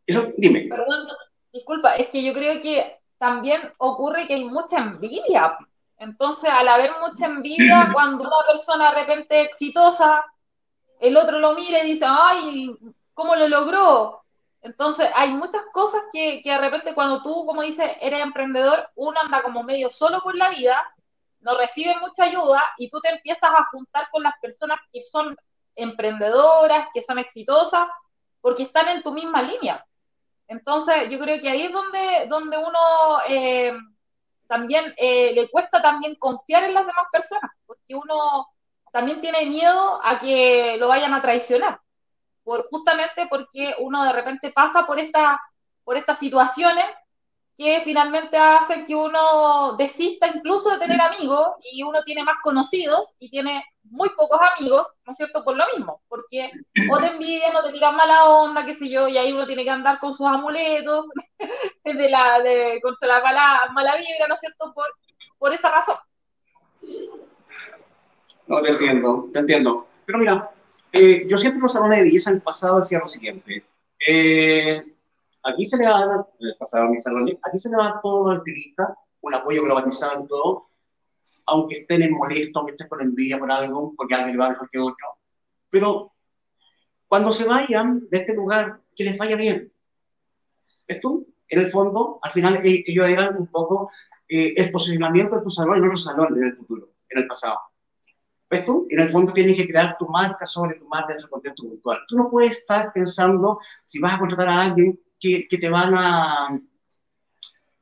eso, dime. Perdón, disculpa, es que yo creo que también ocurre que hay mucha envidia. Entonces, al haber mucha envidia, cuando una persona de repente exitosa, el otro lo mira y dice, ay, ¿cómo lo logró? Entonces, hay muchas cosas que, que de repente cuando tú, como dices, eres emprendedor, uno anda como medio solo por la vida, no recibe mucha ayuda y tú te empiezas a juntar con las personas que son emprendedoras, que son exitosas, porque están en tu misma línea. Entonces, yo creo que ahí es donde, donde uno eh, también eh, le cuesta también confiar en las demás personas, porque uno también tiene miedo a que lo vayan a traicionar, por, justamente porque uno de repente pasa por, esta, por estas situaciones que finalmente hace que uno desista incluso de tener amigos y uno tiene más conocidos y tiene muy pocos amigos, ¿no es cierto? Por lo mismo, porque o te envidian o te tiran mala onda, qué sé yo, y ahí uno tiene que andar con sus amuletos de la, de, contra la mala, mala vibra, ¿no es cierto? Por, por esa razón. No, te entiendo, te entiendo. Pero mira, eh, yo siempre los salones de belleza en el pasado decía lo siguiente. Eh, aquí se le va a dar, pasado mi salón, aquí se le va a dar todo al estilista, un apoyo globalizado todo, aunque estén en molesto, aunque estén con envidia por algo, porque alguien va mejor que otro. Pero cuando se vayan de este lugar, que les vaya bien. Esto, en el fondo, al final e-, ellos eran un poco eh, el posicionamiento de tu salón en otro salón en el futuro, en el pasado. ¿Ves tú? En el fondo tienes que crear tu marca sobre tu marca en su contexto virtual. Tú no puedes estar pensando si vas a contratar a alguien que, que te van a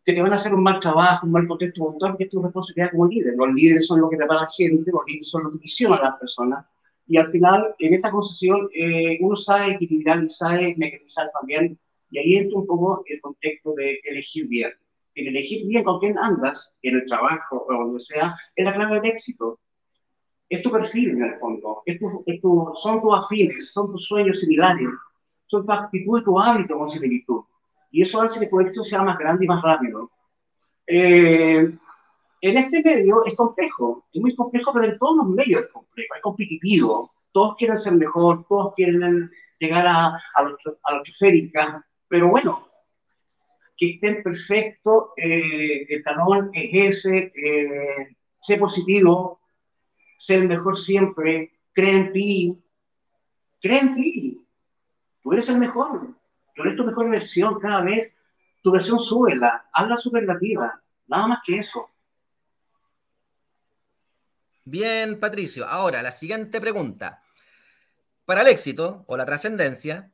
que te van a hacer un mal trabajo, un mal contexto virtual, porque es tu responsabilidad como líder. Los líderes son los que preparan a la gente, los líderes son los que visionan a las personas. Y al final, en esta concesión, eh, uno sabe equilibrar y sabe mecanizar también. Y ahí entra un poco el contexto de elegir bien. El elegir bien con quién andas, en el trabajo o donde sea, es la clave del éxito es tu perfil en el fondo, es son tus afines, son tus sueños similares, son tu actitud y tu hábito con similitud. Y eso hace que tu éxito sea más grande y más rápido. Eh, en este medio es complejo, es muy complejo, pero en todos los medios es complejo, es competitivo. Todos quieren ser mejor, todos quieren llegar a, a, los, a pero bueno, que estén perfectos, eh, el talón es ese, eh, sé positivo, ser mejor siempre, cree en ti, cree en ti. Tú eres el mejor, tú eres tu mejor versión cada vez. Tu versión súbela, hazla superlativa, nada más que eso. Bien, Patricio. Ahora, la siguiente pregunta. Para el éxito o la trascendencia,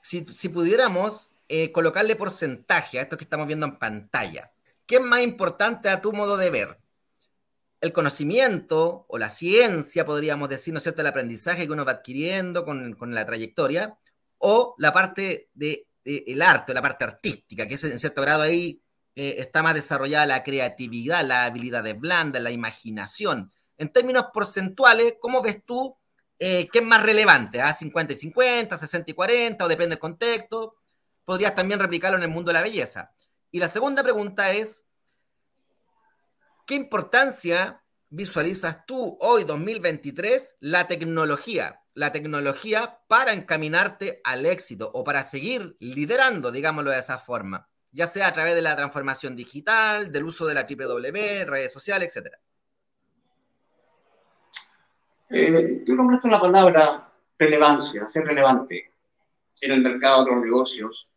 si, pudiéramos eh, colocarle porcentaje a esto que estamos viendo en pantalla, ¿qué es más importante a tu modo de ver? El conocimiento o la ciencia, podríamos decir, ¿no es cierto?, el aprendizaje que uno va adquiriendo con, la trayectoria, o la parte del de, el arte, la parte artística, que es en cierto grado ahí eh, está más desarrollada la creatividad, la habilidad de blanda, la imaginación. En términos porcentuales, ¿cómo ves tú eh, qué es más relevante? ¿A 50 y 50, 60 y 40, o depende del contexto? Podrías también replicarlo en el mundo de la belleza. Y la segunda pregunta es, ¿Qué importancia visualizas tú hoy, 2023, la tecnología? La tecnología para encaminarte al éxito o para seguir liderando, digámoslo de esa forma, ya sea a través de la transformación digital, del uso de la W, redes sociales, etc. Eh, tú nombraste la palabra relevancia, ser relevante en el mercado de los negocios.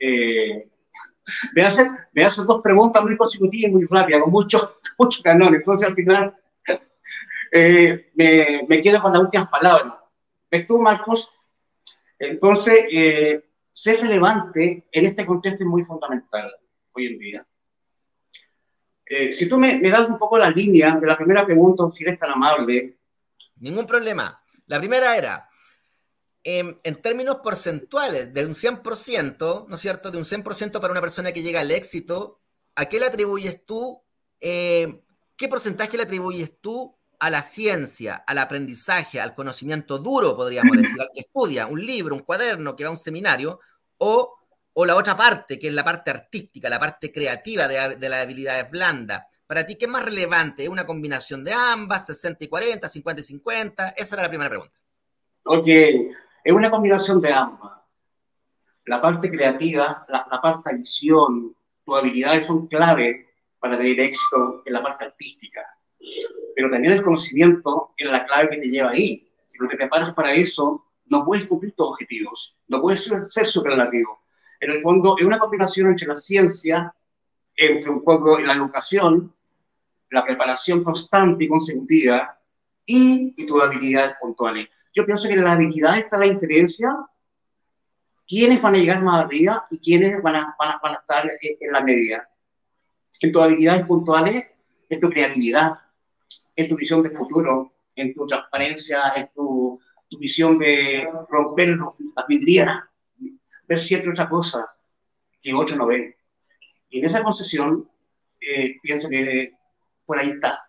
Eh, me hacen, me hacen dos preguntas muy consecutivas y muy rápidas, con muchos mucho canón. Entonces, al final, eh, me, me, quedo con las últimas palabras. ¿Ves tú, Marcos? Entonces, eh, ser relevante en este contexto es muy fundamental hoy en día. Eh, si tú me, me, das un poco la línea de la primera pregunta, si eres tan amable. Ningún problema. La primera era, en, términos porcentuales, de un 100%, ¿no es cierto? De un 100% para una persona que llega al éxito, ¿a qué le atribuyes tú? Eh, ¿Qué porcentaje le atribuyes tú a la ciencia, al aprendizaje, al conocimiento duro, podríamos decir, al que estudia un libro, un cuaderno, que va a un seminario, o, o la otra parte, que es la parte artística, la parte creativa de, de las habilidades blandas? Para ti, ¿qué es más relevante? ¿Es una combinación de ambas, 60 y 40, 50 y 50? Esa era la primera pregunta. Ok, es una combinación de ambas. La parte creativa, la, parte de visión, tus habilidades son clave para tener éxito en la parte artística. Pero también el conocimiento es la clave que te lleva ahí. Si no te preparas para eso, no puedes cumplir tus objetivos, no puedes ser superlativo. En el fondo, es una combinación entre la ciencia, entre un poco la educación, la preparación constante y consecutiva y, y tus habilidades puntuales. Yo pienso que en la habilidad está la diferencia. ¿Quiénes van a llegar más arriba y quiénes van a, van a, estar en, la media? En tus habilidades puntuales, en tu creatividad, en tu visión de futuro, en tu transparencia, en tu, visión de romper las vidrieras, ver siempre otra cosa. que otros no ven. Y en esa concesión, eh, pienso que por ahí está.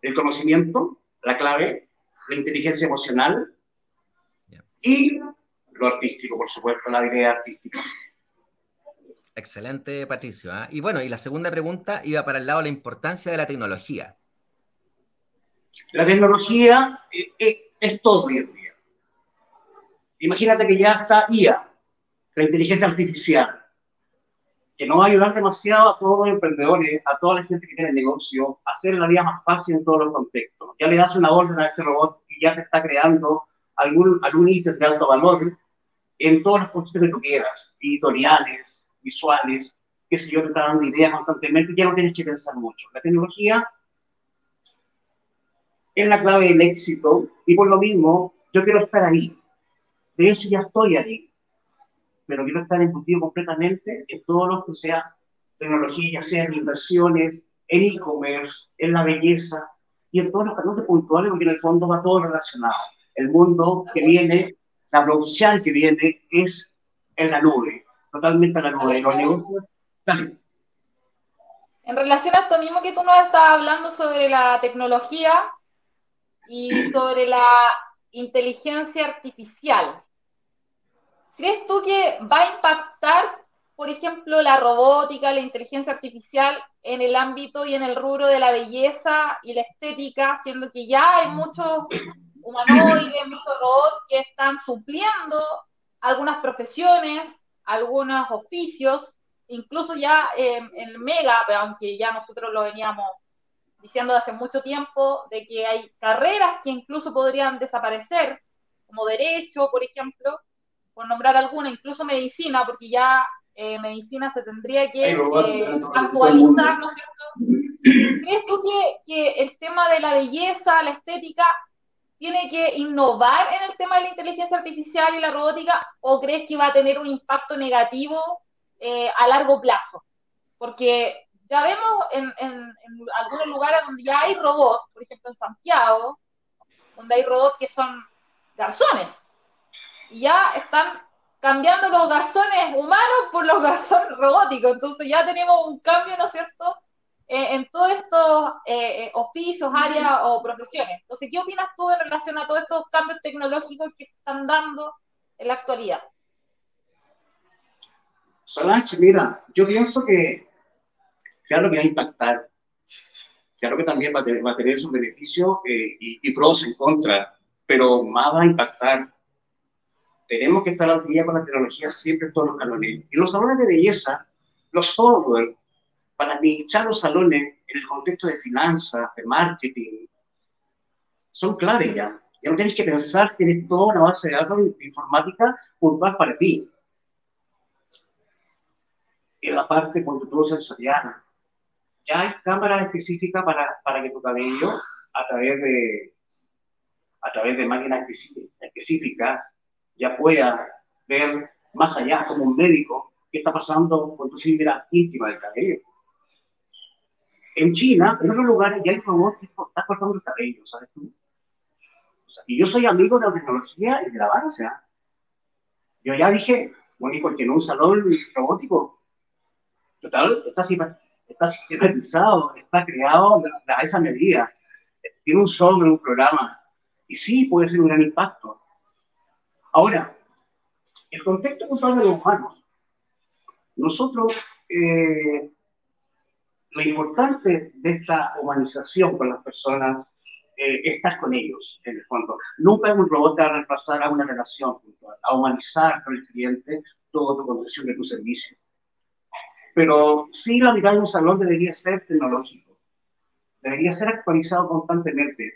El conocimiento, la clave, la inteligencia emocional y lo artístico, por supuesto, la habilidad artística. Excelente, Patricio. ¿ah? Y bueno, y la segunda pregunta iba para el lado de la importancia de la tecnología. La tecnología eh, eh, es todo hoy en día. Imagínate que ya está IA, la inteligencia artificial, que nos va a ayudar demasiado a todos los emprendedores, a toda la gente que tiene negocio, a hacer la vida más fácil en todos los contextos. Ya le das una orden a este robot y ya te está creando algún, algún ítem de alto valor en todos los contextos que tú quieras, editoriales, visuales, qué sé yo, te está dando ideas constantemente, ya no tienes que pensar mucho. La tecnología es la clave del éxito y por lo mismo yo quiero estar ahí. De hecho, ya estoy ahí pero quiero estar embutido completamente en todo lo que sea tecnología, ya sea en inversiones, en e-commerce, en la belleza y en todos los canales puntuales, porque en el fondo va todo relacionado. El mundo que viene, la producción que viene es en la nube, totalmente en la nube. Los negocios, En relación a esto mismo que tú nos estabas hablando sobre la tecnología y sobre la inteligencia artificial, ¿Crees tú que va a impactar, por ejemplo, la robótica, la inteligencia artificial en el ámbito y en el rubro de la belleza y la estética, siendo que ya hay muchos humanoides, muchos robots que están supliendo algunas profesiones, algunos oficios, incluso ya en el Mega, aunque ya nosotros lo veníamos diciendo hace mucho tiempo, de que hay carreras que incluso podrían desaparecer, como derecho, por ejemplo, por nombrar alguna, incluso medicina, porque ya eh, medicina se tendría que eh, actualizar, ¿no es cierto? ¿Crees tú que, que, el tema de la belleza, la estética, tiene que innovar en el tema de la inteligencia artificial y la robótica o crees que va a tener un impacto negativo eh, a largo plazo? Porque ya vemos en, en, en, algunos lugares donde ya hay robots, por ejemplo en Santiago, donde hay robots que son garzones, ya están cambiando los garzones humanos por los garzones robóticos. Entonces ya tenemos un cambio, ¿no es cierto?, eh, en todos estos eh, eh, oficios, áreas o profesiones. Entonces, ¿qué opinas tú en relación a todos estos cambios tecnológicos que se están dando en la actualidad? Solange, mira, yo pienso que, claro que va a impactar, claro que también va a tener, va a sus beneficios y, y pros en contra, pero más va a impactar tenemos que estar al día con la tecnología siempre en todos los canones. Y los salones de belleza, los software, para administrar los salones en el contexto de finanzas, de marketing, son claves ya. Ya no tienes que pensar tienes toda una base de datos de informática puntual para ti. En la parte conductual sensorial, ya hay cámaras específicas para, para que tu cabello, a través de, a través de máquinas específicas, ya pueda ver más allá como un médico qué está pasando con tu fibra íntima del cabello. En China, en otros lugares, ya hay robots que están cortando el cabello, ¿sabes tú? y yo soy amigo de la tecnología y del avance. ¿ah? Yo ya dije, bueno, ¿y por qué no un salón robótico? Total, está, está sistematizado, está creado a esa medida. Tiene un software, un programa. Y sí, puede ser un gran impacto. Ahora, el contexto cultural de los humanos. Nosotros, eh, lo importante de esta humanización con las personas eh, es estar con ellos, en el fondo. Nunca un robot te va a reemplazar a una relación puntual, a humanizar con el cliente toda tu concesión de tu servicio. Pero sí la mirada de un salón debería ser tecnológico, debería ser actualizado constantemente,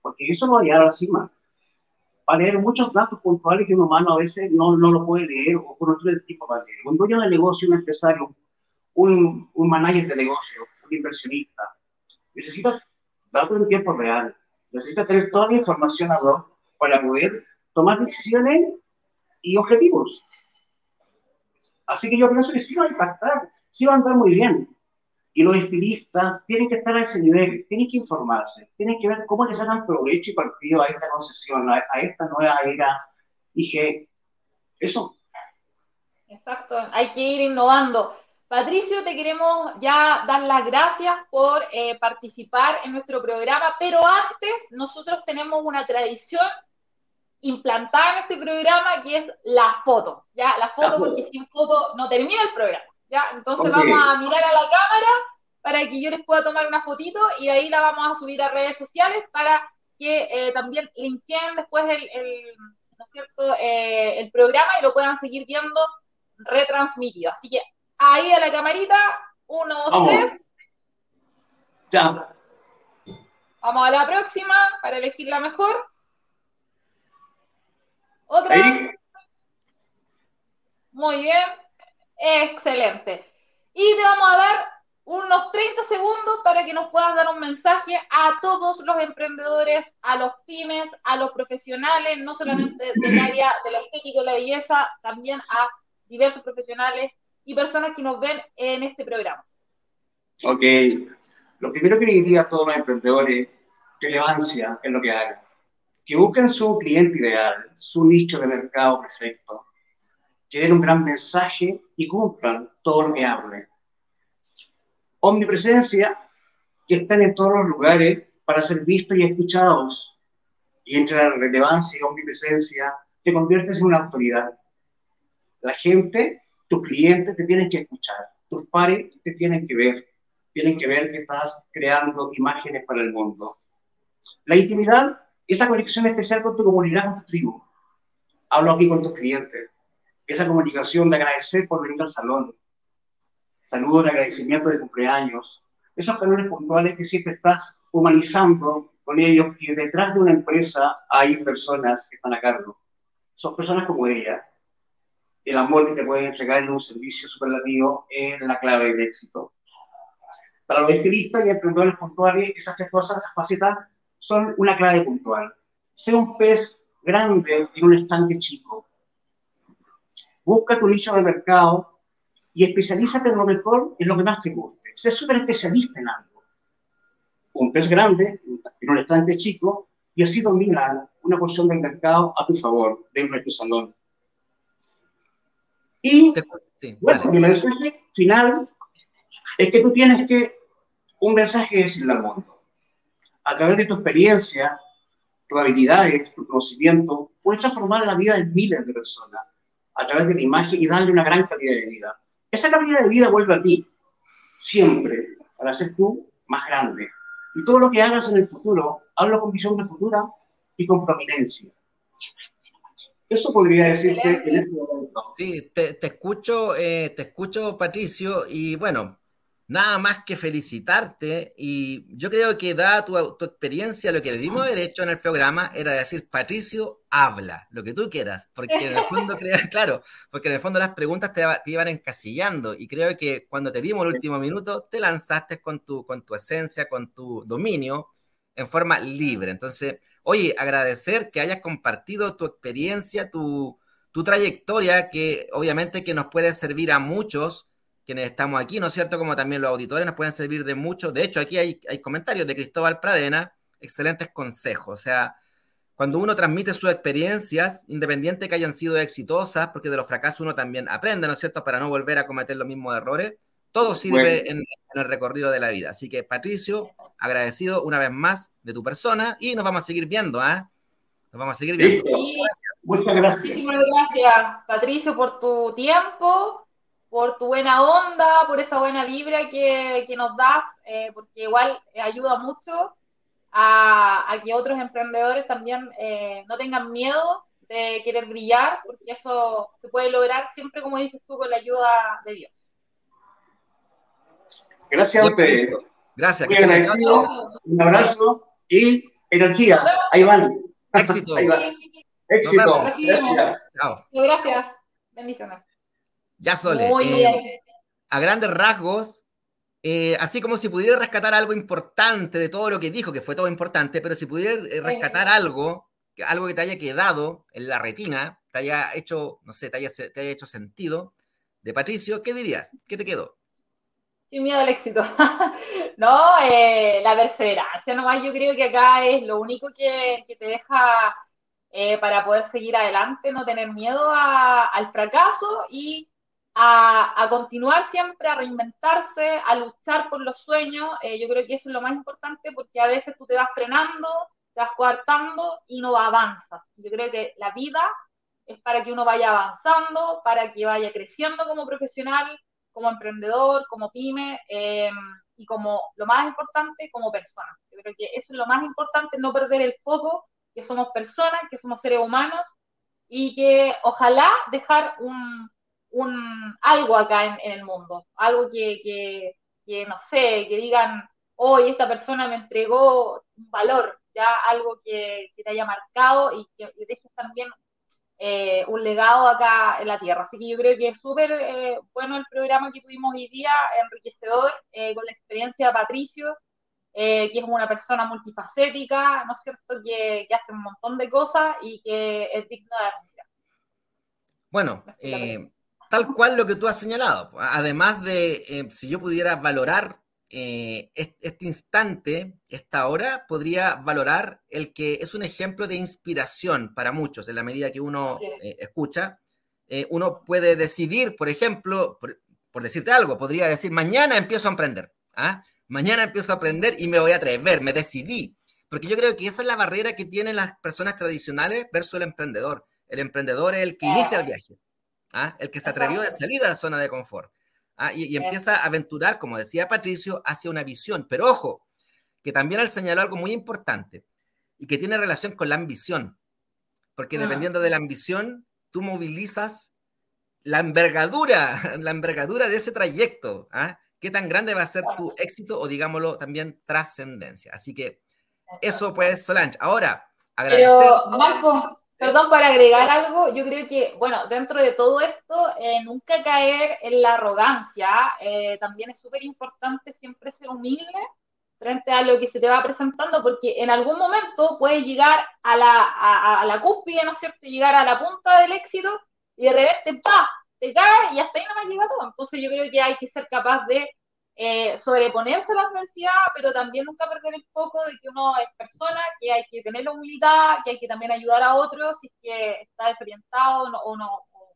porque eso lo va a a la cima para leer muchos datos puntuales que un humano a veces no, no lo puede leer o con otro tipo para leer. Un dueño de negocio, un empresario, un, un manager de negocio, un inversionista, necesita datos en tiempo real, necesita tener toda la información a dos para poder tomar decisiones y objetivos. Así que yo pienso que sí va a impactar, sí va a andar muy bien. Y los estilistas tienen que estar a ese nivel, tienen que informarse, tienen que ver cómo les sacan provecho y partido a esta concesión, a, esta nueva era IG. Eso. Exacto, hay que ir innovando. Patricio, te queremos ya dar las gracias por eh, participar en nuestro programa, pero antes nosotros tenemos una tradición implantada en este programa que es la foto, ¿ya? La foto, porque sin foto no termina el programa, ¿ya? Entonces vamos a mirar a la cámara para que yo les pueda tomar una fotito y ahí la vamos a subir a redes sociales para que eh, también linkeen después el, ¿no es cierto? Eh, el programa y lo puedan seguir viendo retransmitido. Así que ahí a la camarita, uno, dos, tres. Ya. Vamos a la próxima para elegir la mejor. Otra. Muy bien. Excelente. Y te vamos a dar unos 30 segundos para que nos puedas dar un mensaje a todos los emprendedores, a los pymes, a los profesionales, no solamente del área de la estética y la belleza, también a diversos profesionales y personas que nos ven en este programa. Ok. Lo primero que le diría a todos los emprendedores, relevancia en lo que hagan. Que busquen su cliente ideal, su nicho de mercado perfecto, que den un gran mensaje y cumplan todo lo que hablen. Omnipresencia, que están en todos los lugares para ser vistos y escuchados. Y entre la relevancia y omnipresencia, te conviertes en una autoridad. La gente tus clientes te tienen que escuchar, tus pares te tienen que ver, tienen que ver que estás creando imágenes para el mundo. La intimidad, esa conexión especial con tu comunidad, con tu tribu. Hablo aquí con tus clientes. Esa comunicación de agradecer por venir al salón. Saludos de agradecimiento de cumpleaños. Esos valores puntuales que siempre estás humanizando con ellos, que detrás de una empresa hay personas que están a cargo. Son personas como ella, el amor que te pueden entregar en un servicio superlativo es la clave del éxito. Para los estilistas y emprendedores puntuales, esas tres cosas, esas facetas, son una clave puntual. Sé un pez grande en un estanque chico. Busca tu nicho de mercado y especialízate en lo mejor, en lo que más te guste. Sé súper especialista en algo. Un pez grande en un estanque chico y así domina una porción del mercado a tu favor dentro de tu salón. Y bueno, mi mensaje final es que tú tienes que un mensaje decirle al mundo. A través de tu experiencia, tus habilidades, tu conocimiento, puedes transformar la vida de miles de personas a través de la imagen y darle una gran calidad de vida. Esa calidad de vida vuelve a ti, siempre, para ser tú más grande. Y todo lo que hagas en el futuro, hazlo con visión de futura y con prominencia. Eso podría decirte en este momento. Sí, te, escucho, eh, te escucho, Patricio, y bueno, nada más que felicitarte. Y yo creo que dada tu, experiencia, lo que debimos haber hecho en el programa era decir, Patricio, habla, lo que tú quieras, porque en el fondo, claro, porque en el fondo las preguntas te, iban encasillando. Y creo que cuando te vimos el último minuto, te lanzaste con tu, con tu esencia, con tu dominio, en forma libre. Entonces, oye, agradecer que hayas compartido tu experiencia, tu, trayectoria, que obviamente que nos puede servir a muchos quienes estamos aquí, ¿no es cierto? Como también los auditores nos pueden servir de mucho. De hecho, aquí hay, hay comentarios de Cristóbal Pradena, excelentes consejos. O sea, cuando uno transmite sus experiencias, independiente que hayan sido exitosas, porque de los fracasos uno también aprende, ¿no es cierto? Para no volver a cometer los mismos errores, todo sirve en, el recorrido de la vida. Así que, Patricio, agradecido una vez más de tu persona y nos vamos a seguir viendo, ¿ah? Nos vamos a seguir viendo. Muchas gracias. Muchísimas gracias, Patricio, por tu tiempo, por tu buena onda, por esa buena vibra que, nos das, eh, porque igual ayuda mucho a, que otros emprendedores también eh, no tengan miedo de querer brillar, porque eso se puede lograr siempre, como dices tú, con la ayuda de Dios. Gracias a ustedes. Gracias. Un abrazo y energías. Ahí van. Éxito. Éxito. Gracias. Gracias. Bendiciones. Ya, Sole. Muy eh, bien. A grandes rasgos, eh, así como si pudiera rescatar algo importante de todo lo que dijo, que fue todo importante, pero si pudiera eh, rescatar algo, algo que te haya quedado en la retina, te haya hecho, no sé, te haya, te haya hecho sentido, de Patricio, ¿qué dirías? ¿Qué te quedó? Sin miedo al éxito. no, eh, la perseverancia nomás yo creo que acá es lo único que, te deja eh, para poder seguir adelante, no tener miedo al fracaso y a, continuar siempre, a reinventarse, a luchar por los sueños. Eh, yo creo que eso es lo más importante porque a veces tú te vas frenando, te vas coartando y no avanzas. Yo creo que la vida es para que uno vaya avanzando, para que vaya creciendo como profesional, como emprendedor, como pyme eh, y como lo más importante, como persona. Yo creo que eso es lo más importante, no perder el foco, que somos personas, que somos seres humanos y que ojalá dejar un, un, algo acá en, el mundo, algo que, que, no sé, que digan, hoy esta persona me entregó un valor, ya algo que, te haya marcado y que dejes también eh, un legado acá en la tierra. Así que yo creo que es súper eh, bueno el programa que tuvimos hoy día, enriquecedor, eh, con la experiencia de Patricio, que es una persona multifacética, ¿no es cierto?, que, que, hace un montón de cosas y que es digna de admirar. Bueno, tal cual lo que tú has señalado. Además de, eh, si yo pudiera valorar eh, este instante, esta hora, podría valorar el que es un ejemplo de inspiración para muchos, en la medida que uno eh, escucha. uno puede decidir, por ejemplo, por, decirte algo, podría decir, mañana empiezo a emprender. ¿ah? Mañana empiezo a aprender y me voy a atrever, me decidí. Porque yo creo que esa es la barrera que tienen las personas tradicionales versus el emprendedor. El emprendedor es el que inicia el viaje. ¿Ah? el que se atrevió a salir a la zona de confort ¿ah? y, empieza a aventurar, como decía Patricio, hacia una visión. Pero ojo, que también él señaló algo muy importante y que tiene relación con la ambición, porque ah. dependiendo de la ambición, tú movilizas la envergadura, la envergadura de ese trayecto. ¿Qué tan grande va a ser tu éxito o, digámoslo, también trascendencia? Así que eso pues, Solange. Ahora, agradecer. Pero, Marco, Perdón, para agregar algo, yo creo que, bueno, dentro de todo esto, eh, nunca caer en la arrogancia, eh, también es súper importante siempre ser humilde frente a lo que se te va presentando, porque en algún momento puedes llegar a la, a, la cúspide, ¿no es cierto?, llegar a la punta del éxito y de repente, ¡pah!, te cae y hasta ahí no me llega todo. Entonces yo creo que hay que ser capaz de eh, sobreponerse a la adversidad, pero también nunca perder el foco de que uno es persona, que hay que tener la humildad, que hay que también ayudar a otros si es que está desorientado o, no,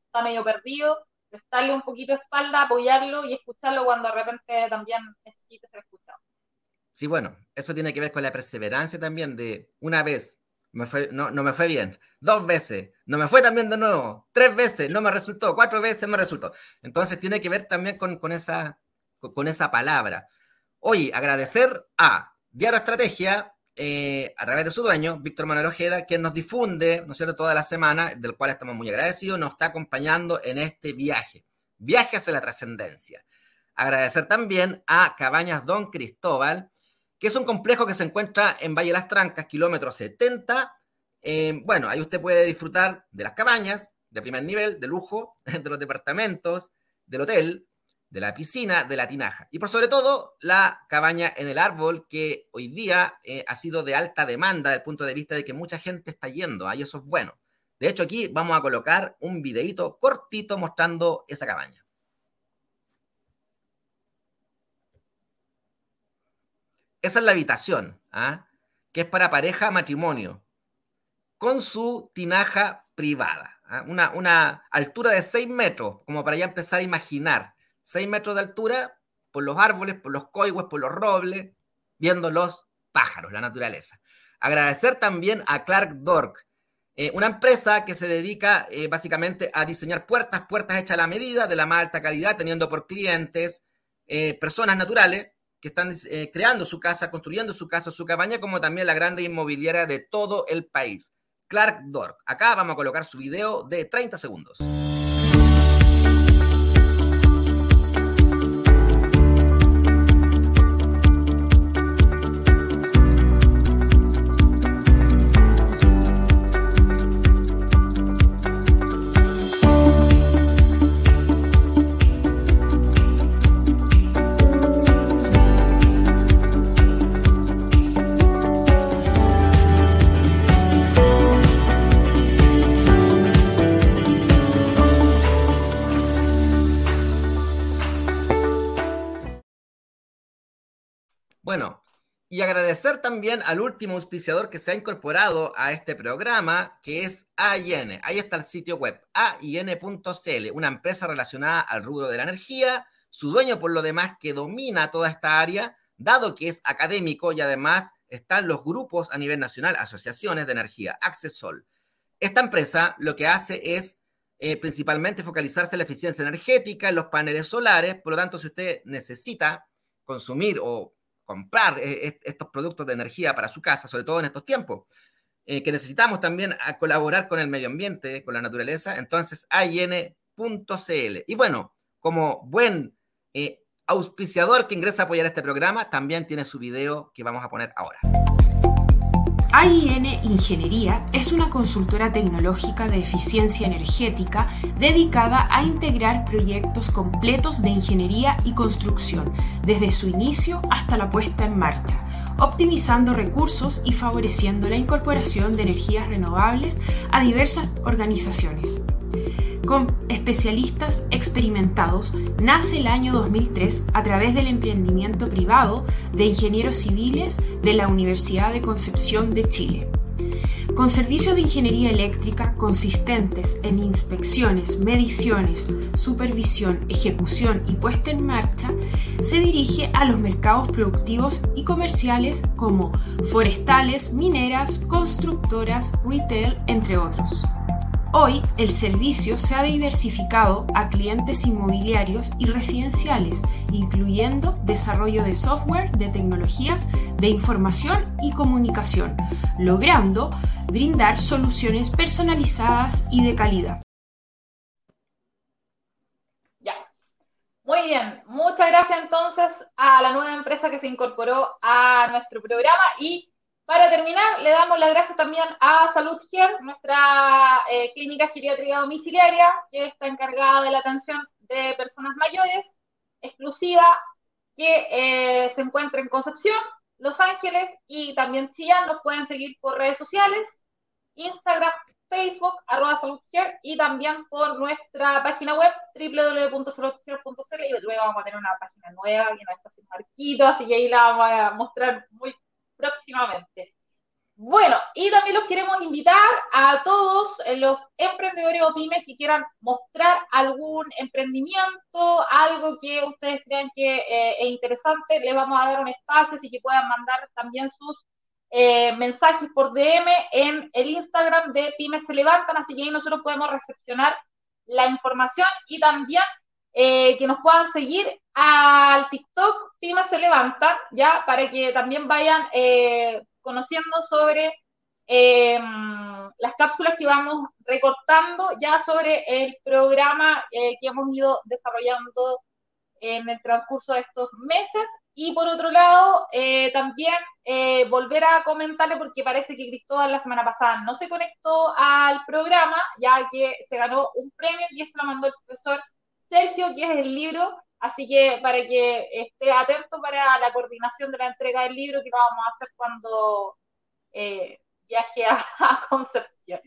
está medio perdido, prestarle un poquito de espalda, apoyarlo y escucharlo cuando de repente también necesite ser escuchado. Sí, bueno, eso tiene que ver con la perseverancia también de una vez, no, no me fue bien, dos veces, no me fue también de nuevo, tres veces, no me resultó, cuatro veces me resultó. Entonces tiene que ver también con, con esa con esa palabra. Hoy agradecer a Diario Estrategia, eh, a través de su dueño, Víctor Manuel Ojeda, quien nos difunde, ¿no es cierto?, toda la semana, del cual estamos muy agradecidos, nos está acompañando en este viaje, viaje hacia la trascendencia. Agradecer también a Cabañas Don Cristóbal, que es un complejo que se encuentra en Valle Las Trancas, kilómetro 70. Eh, bueno, ahí usted puede disfrutar de las cabañas de primer nivel, de lujo, de los departamentos, del hotel, de la piscina, de la tinaja. Y por sobre todo, la cabaña en el árbol, que hoy día eh, ha sido de alta demanda desde el punto de vista de que mucha gente está yendo, ahí eso es bueno. De hecho, aquí vamos a colocar un videito cortito mostrando esa cabaña. Esa es la habitación, ¿ah? que es para pareja matrimonio, con su tinaja privada. ¿ah? Una, una altura de 6 metros, como para ya empezar a imaginar 6 metros de altura, por los árboles, por los coigües, por los robles, viendo los pájaros, la naturaleza. Agradecer también a Clark Dork, eh, una empresa que se dedica eh, básicamente a diseñar puertas, puertas hechas a la medida, de la más alta calidad, teniendo por clientes eh, personas naturales que están creando su casa, construyendo su casa, su cabaña, como también la grande inmobiliaria de todo el país. Clark Dork. Acá vamos a colocar su video de 30 segundos. Agradecer también al último auspiciador que se ha incorporado a este programa, que es AIN. Ahí está el sitio web, ain.cl, una empresa relacionada al rubro de la energía, su dueño por lo demás que domina toda esta área, dado que es académico y además están los grupos a nivel nacional, asociaciones de energía, Accesol. Esta empresa lo que hace es eh, principalmente focalizarse en la eficiencia energética, en los paneles solares, por lo tanto, si usted necesita consumir o comprar eh, estos productos de energía para su casa, sobre todo en estos tiempos, eh, que necesitamos también a colaborar con el medio ambiente, con la naturaleza, entonces AIN.cl. Y bueno, como buen eh, auspiciador que ingresa a apoyar este programa, también tiene su video que vamos a poner ahora. AIN Ingeniería es una consultora tecnológica de eficiencia energética dedicada a integrar proyectos completos de ingeniería y construcción, desde su inicio hasta la puesta en marcha, optimizando recursos y favoreciendo la incorporación de energías renovables a diversas organizaciones con especialistas experimentados, nace el año 2003 a través del emprendimiento privado de ingenieros civiles de la Universidad de Concepción de Chile. Con servicios de ingeniería eléctrica consistentes en inspecciones, mediciones, supervisión, ejecución y puesta en marcha, se dirige a los mercados productivos y comerciales como forestales, mineras, constructoras, retail, entre otros. Hoy el servicio se ha diversificado a clientes inmobiliarios y residenciales, incluyendo desarrollo de software de tecnologías de información y comunicación, logrando brindar soluciones personalizadas y de calidad. Ya. Muy bien, muchas gracias entonces a la nueva empresa que se incorporó a nuestro programa y para terminar, le damos las gracias también a Salud Gen, nuestra eh, clínica geriátrica domiciliaria, que está encargada de la atención de personas mayores, exclusiva, que eh, se encuentra en Concepción, Los Ángeles y también Chillán. Nos pueden seguir por redes sociales, Instagram, Facebook, arroba saludcare y también por nuestra página web www.saludcare.cl y luego vamos a tener una página nueva que no está sin marquito, así que ahí la vamos a mostrar muy próximamente. Bueno, y también los queremos invitar a todos los emprendedores o pymes que quieran mostrar algún emprendimiento, algo que ustedes crean que eh, es interesante, les vamos a dar un espacio así que puedan mandar también sus eh, mensajes por DM en el Instagram de Pymes Se Levantan, así que ahí nosotros podemos recepcionar la información y también eh, que nos puedan seguir al TikTok Pymes se levantan, ya, para que también vayan eh, conociendo sobre em, las cápsulas que vamos recortando ya sobre el programa eh, que hemos ido desarrollando en el transcurso de estos meses. Y por otro lado, también volver a comentarle, porque parece que Cristóbal la semana pasada no se conectó al programa, ya que se ganó un premio y eso lo mandó el profesor Sergio, que es el libro, así que para que esté atento para la coordinación de la entrega del libro, que vamos a hacer cuando eh, viaje a, Concepción.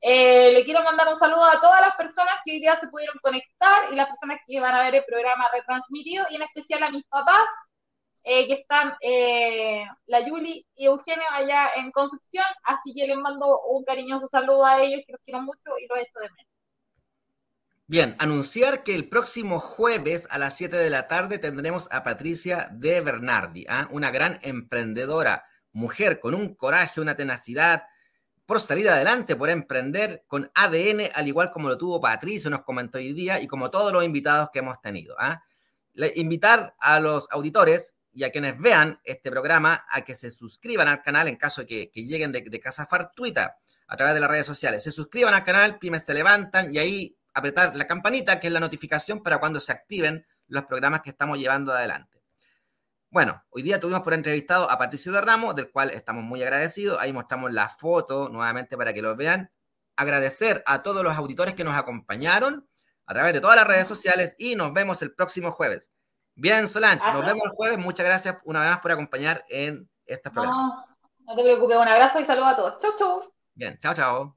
Eh, le quiero mandar un saludo a todas las personas que hoy día se pudieron conectar y las personas que van a ver el programa retransmitido, y en especial a mis papás, eh, que están la Yuli y Eugenio allá en Concepción, así que les mando un cariñoso saludo a ellos, que los quiero mucho y los echo de menos. Bien, anunciar que el próximo jueves a las 7 de la tarde tendremos a Patricia de Bernardi, ¿ah? una gran emprendedora, mujer con un coraje, una tenacidad por salir adelante, por emprender con ADN, al igual como lo tuvo Patricia, nos comentó hoy día, y como todos los invitados que hemos tenido. ¿ah? invitar a los auditores y a quienes vean este programa a que se suscriban al canal en caso de que, lleguen de, de Casa Fartuita a través de las redes sociales. Se suscriban al canal, pymes se levantan y ahí apretar la campanita, que es la notificación para cuando se activen los programas que estamos llevando adelante. Bueno, hoy día tuvimos por entrevistado a Patricio de Ramos, del cual estamos muy agradecidos. Ahí mostramos la foto nuevamente para que lo vean. Agradecer a todos los auditores que nos acompañaron a través de todas las redes sociales y nos vemos el próximo jueves. Bien, Solange, nos vemos el jueves. Muchas gracias una vez más por acompañar en estos programas. No, no te preocupes, un abrazo y saludo a todos. Chau, chau. Bien, chao, chao.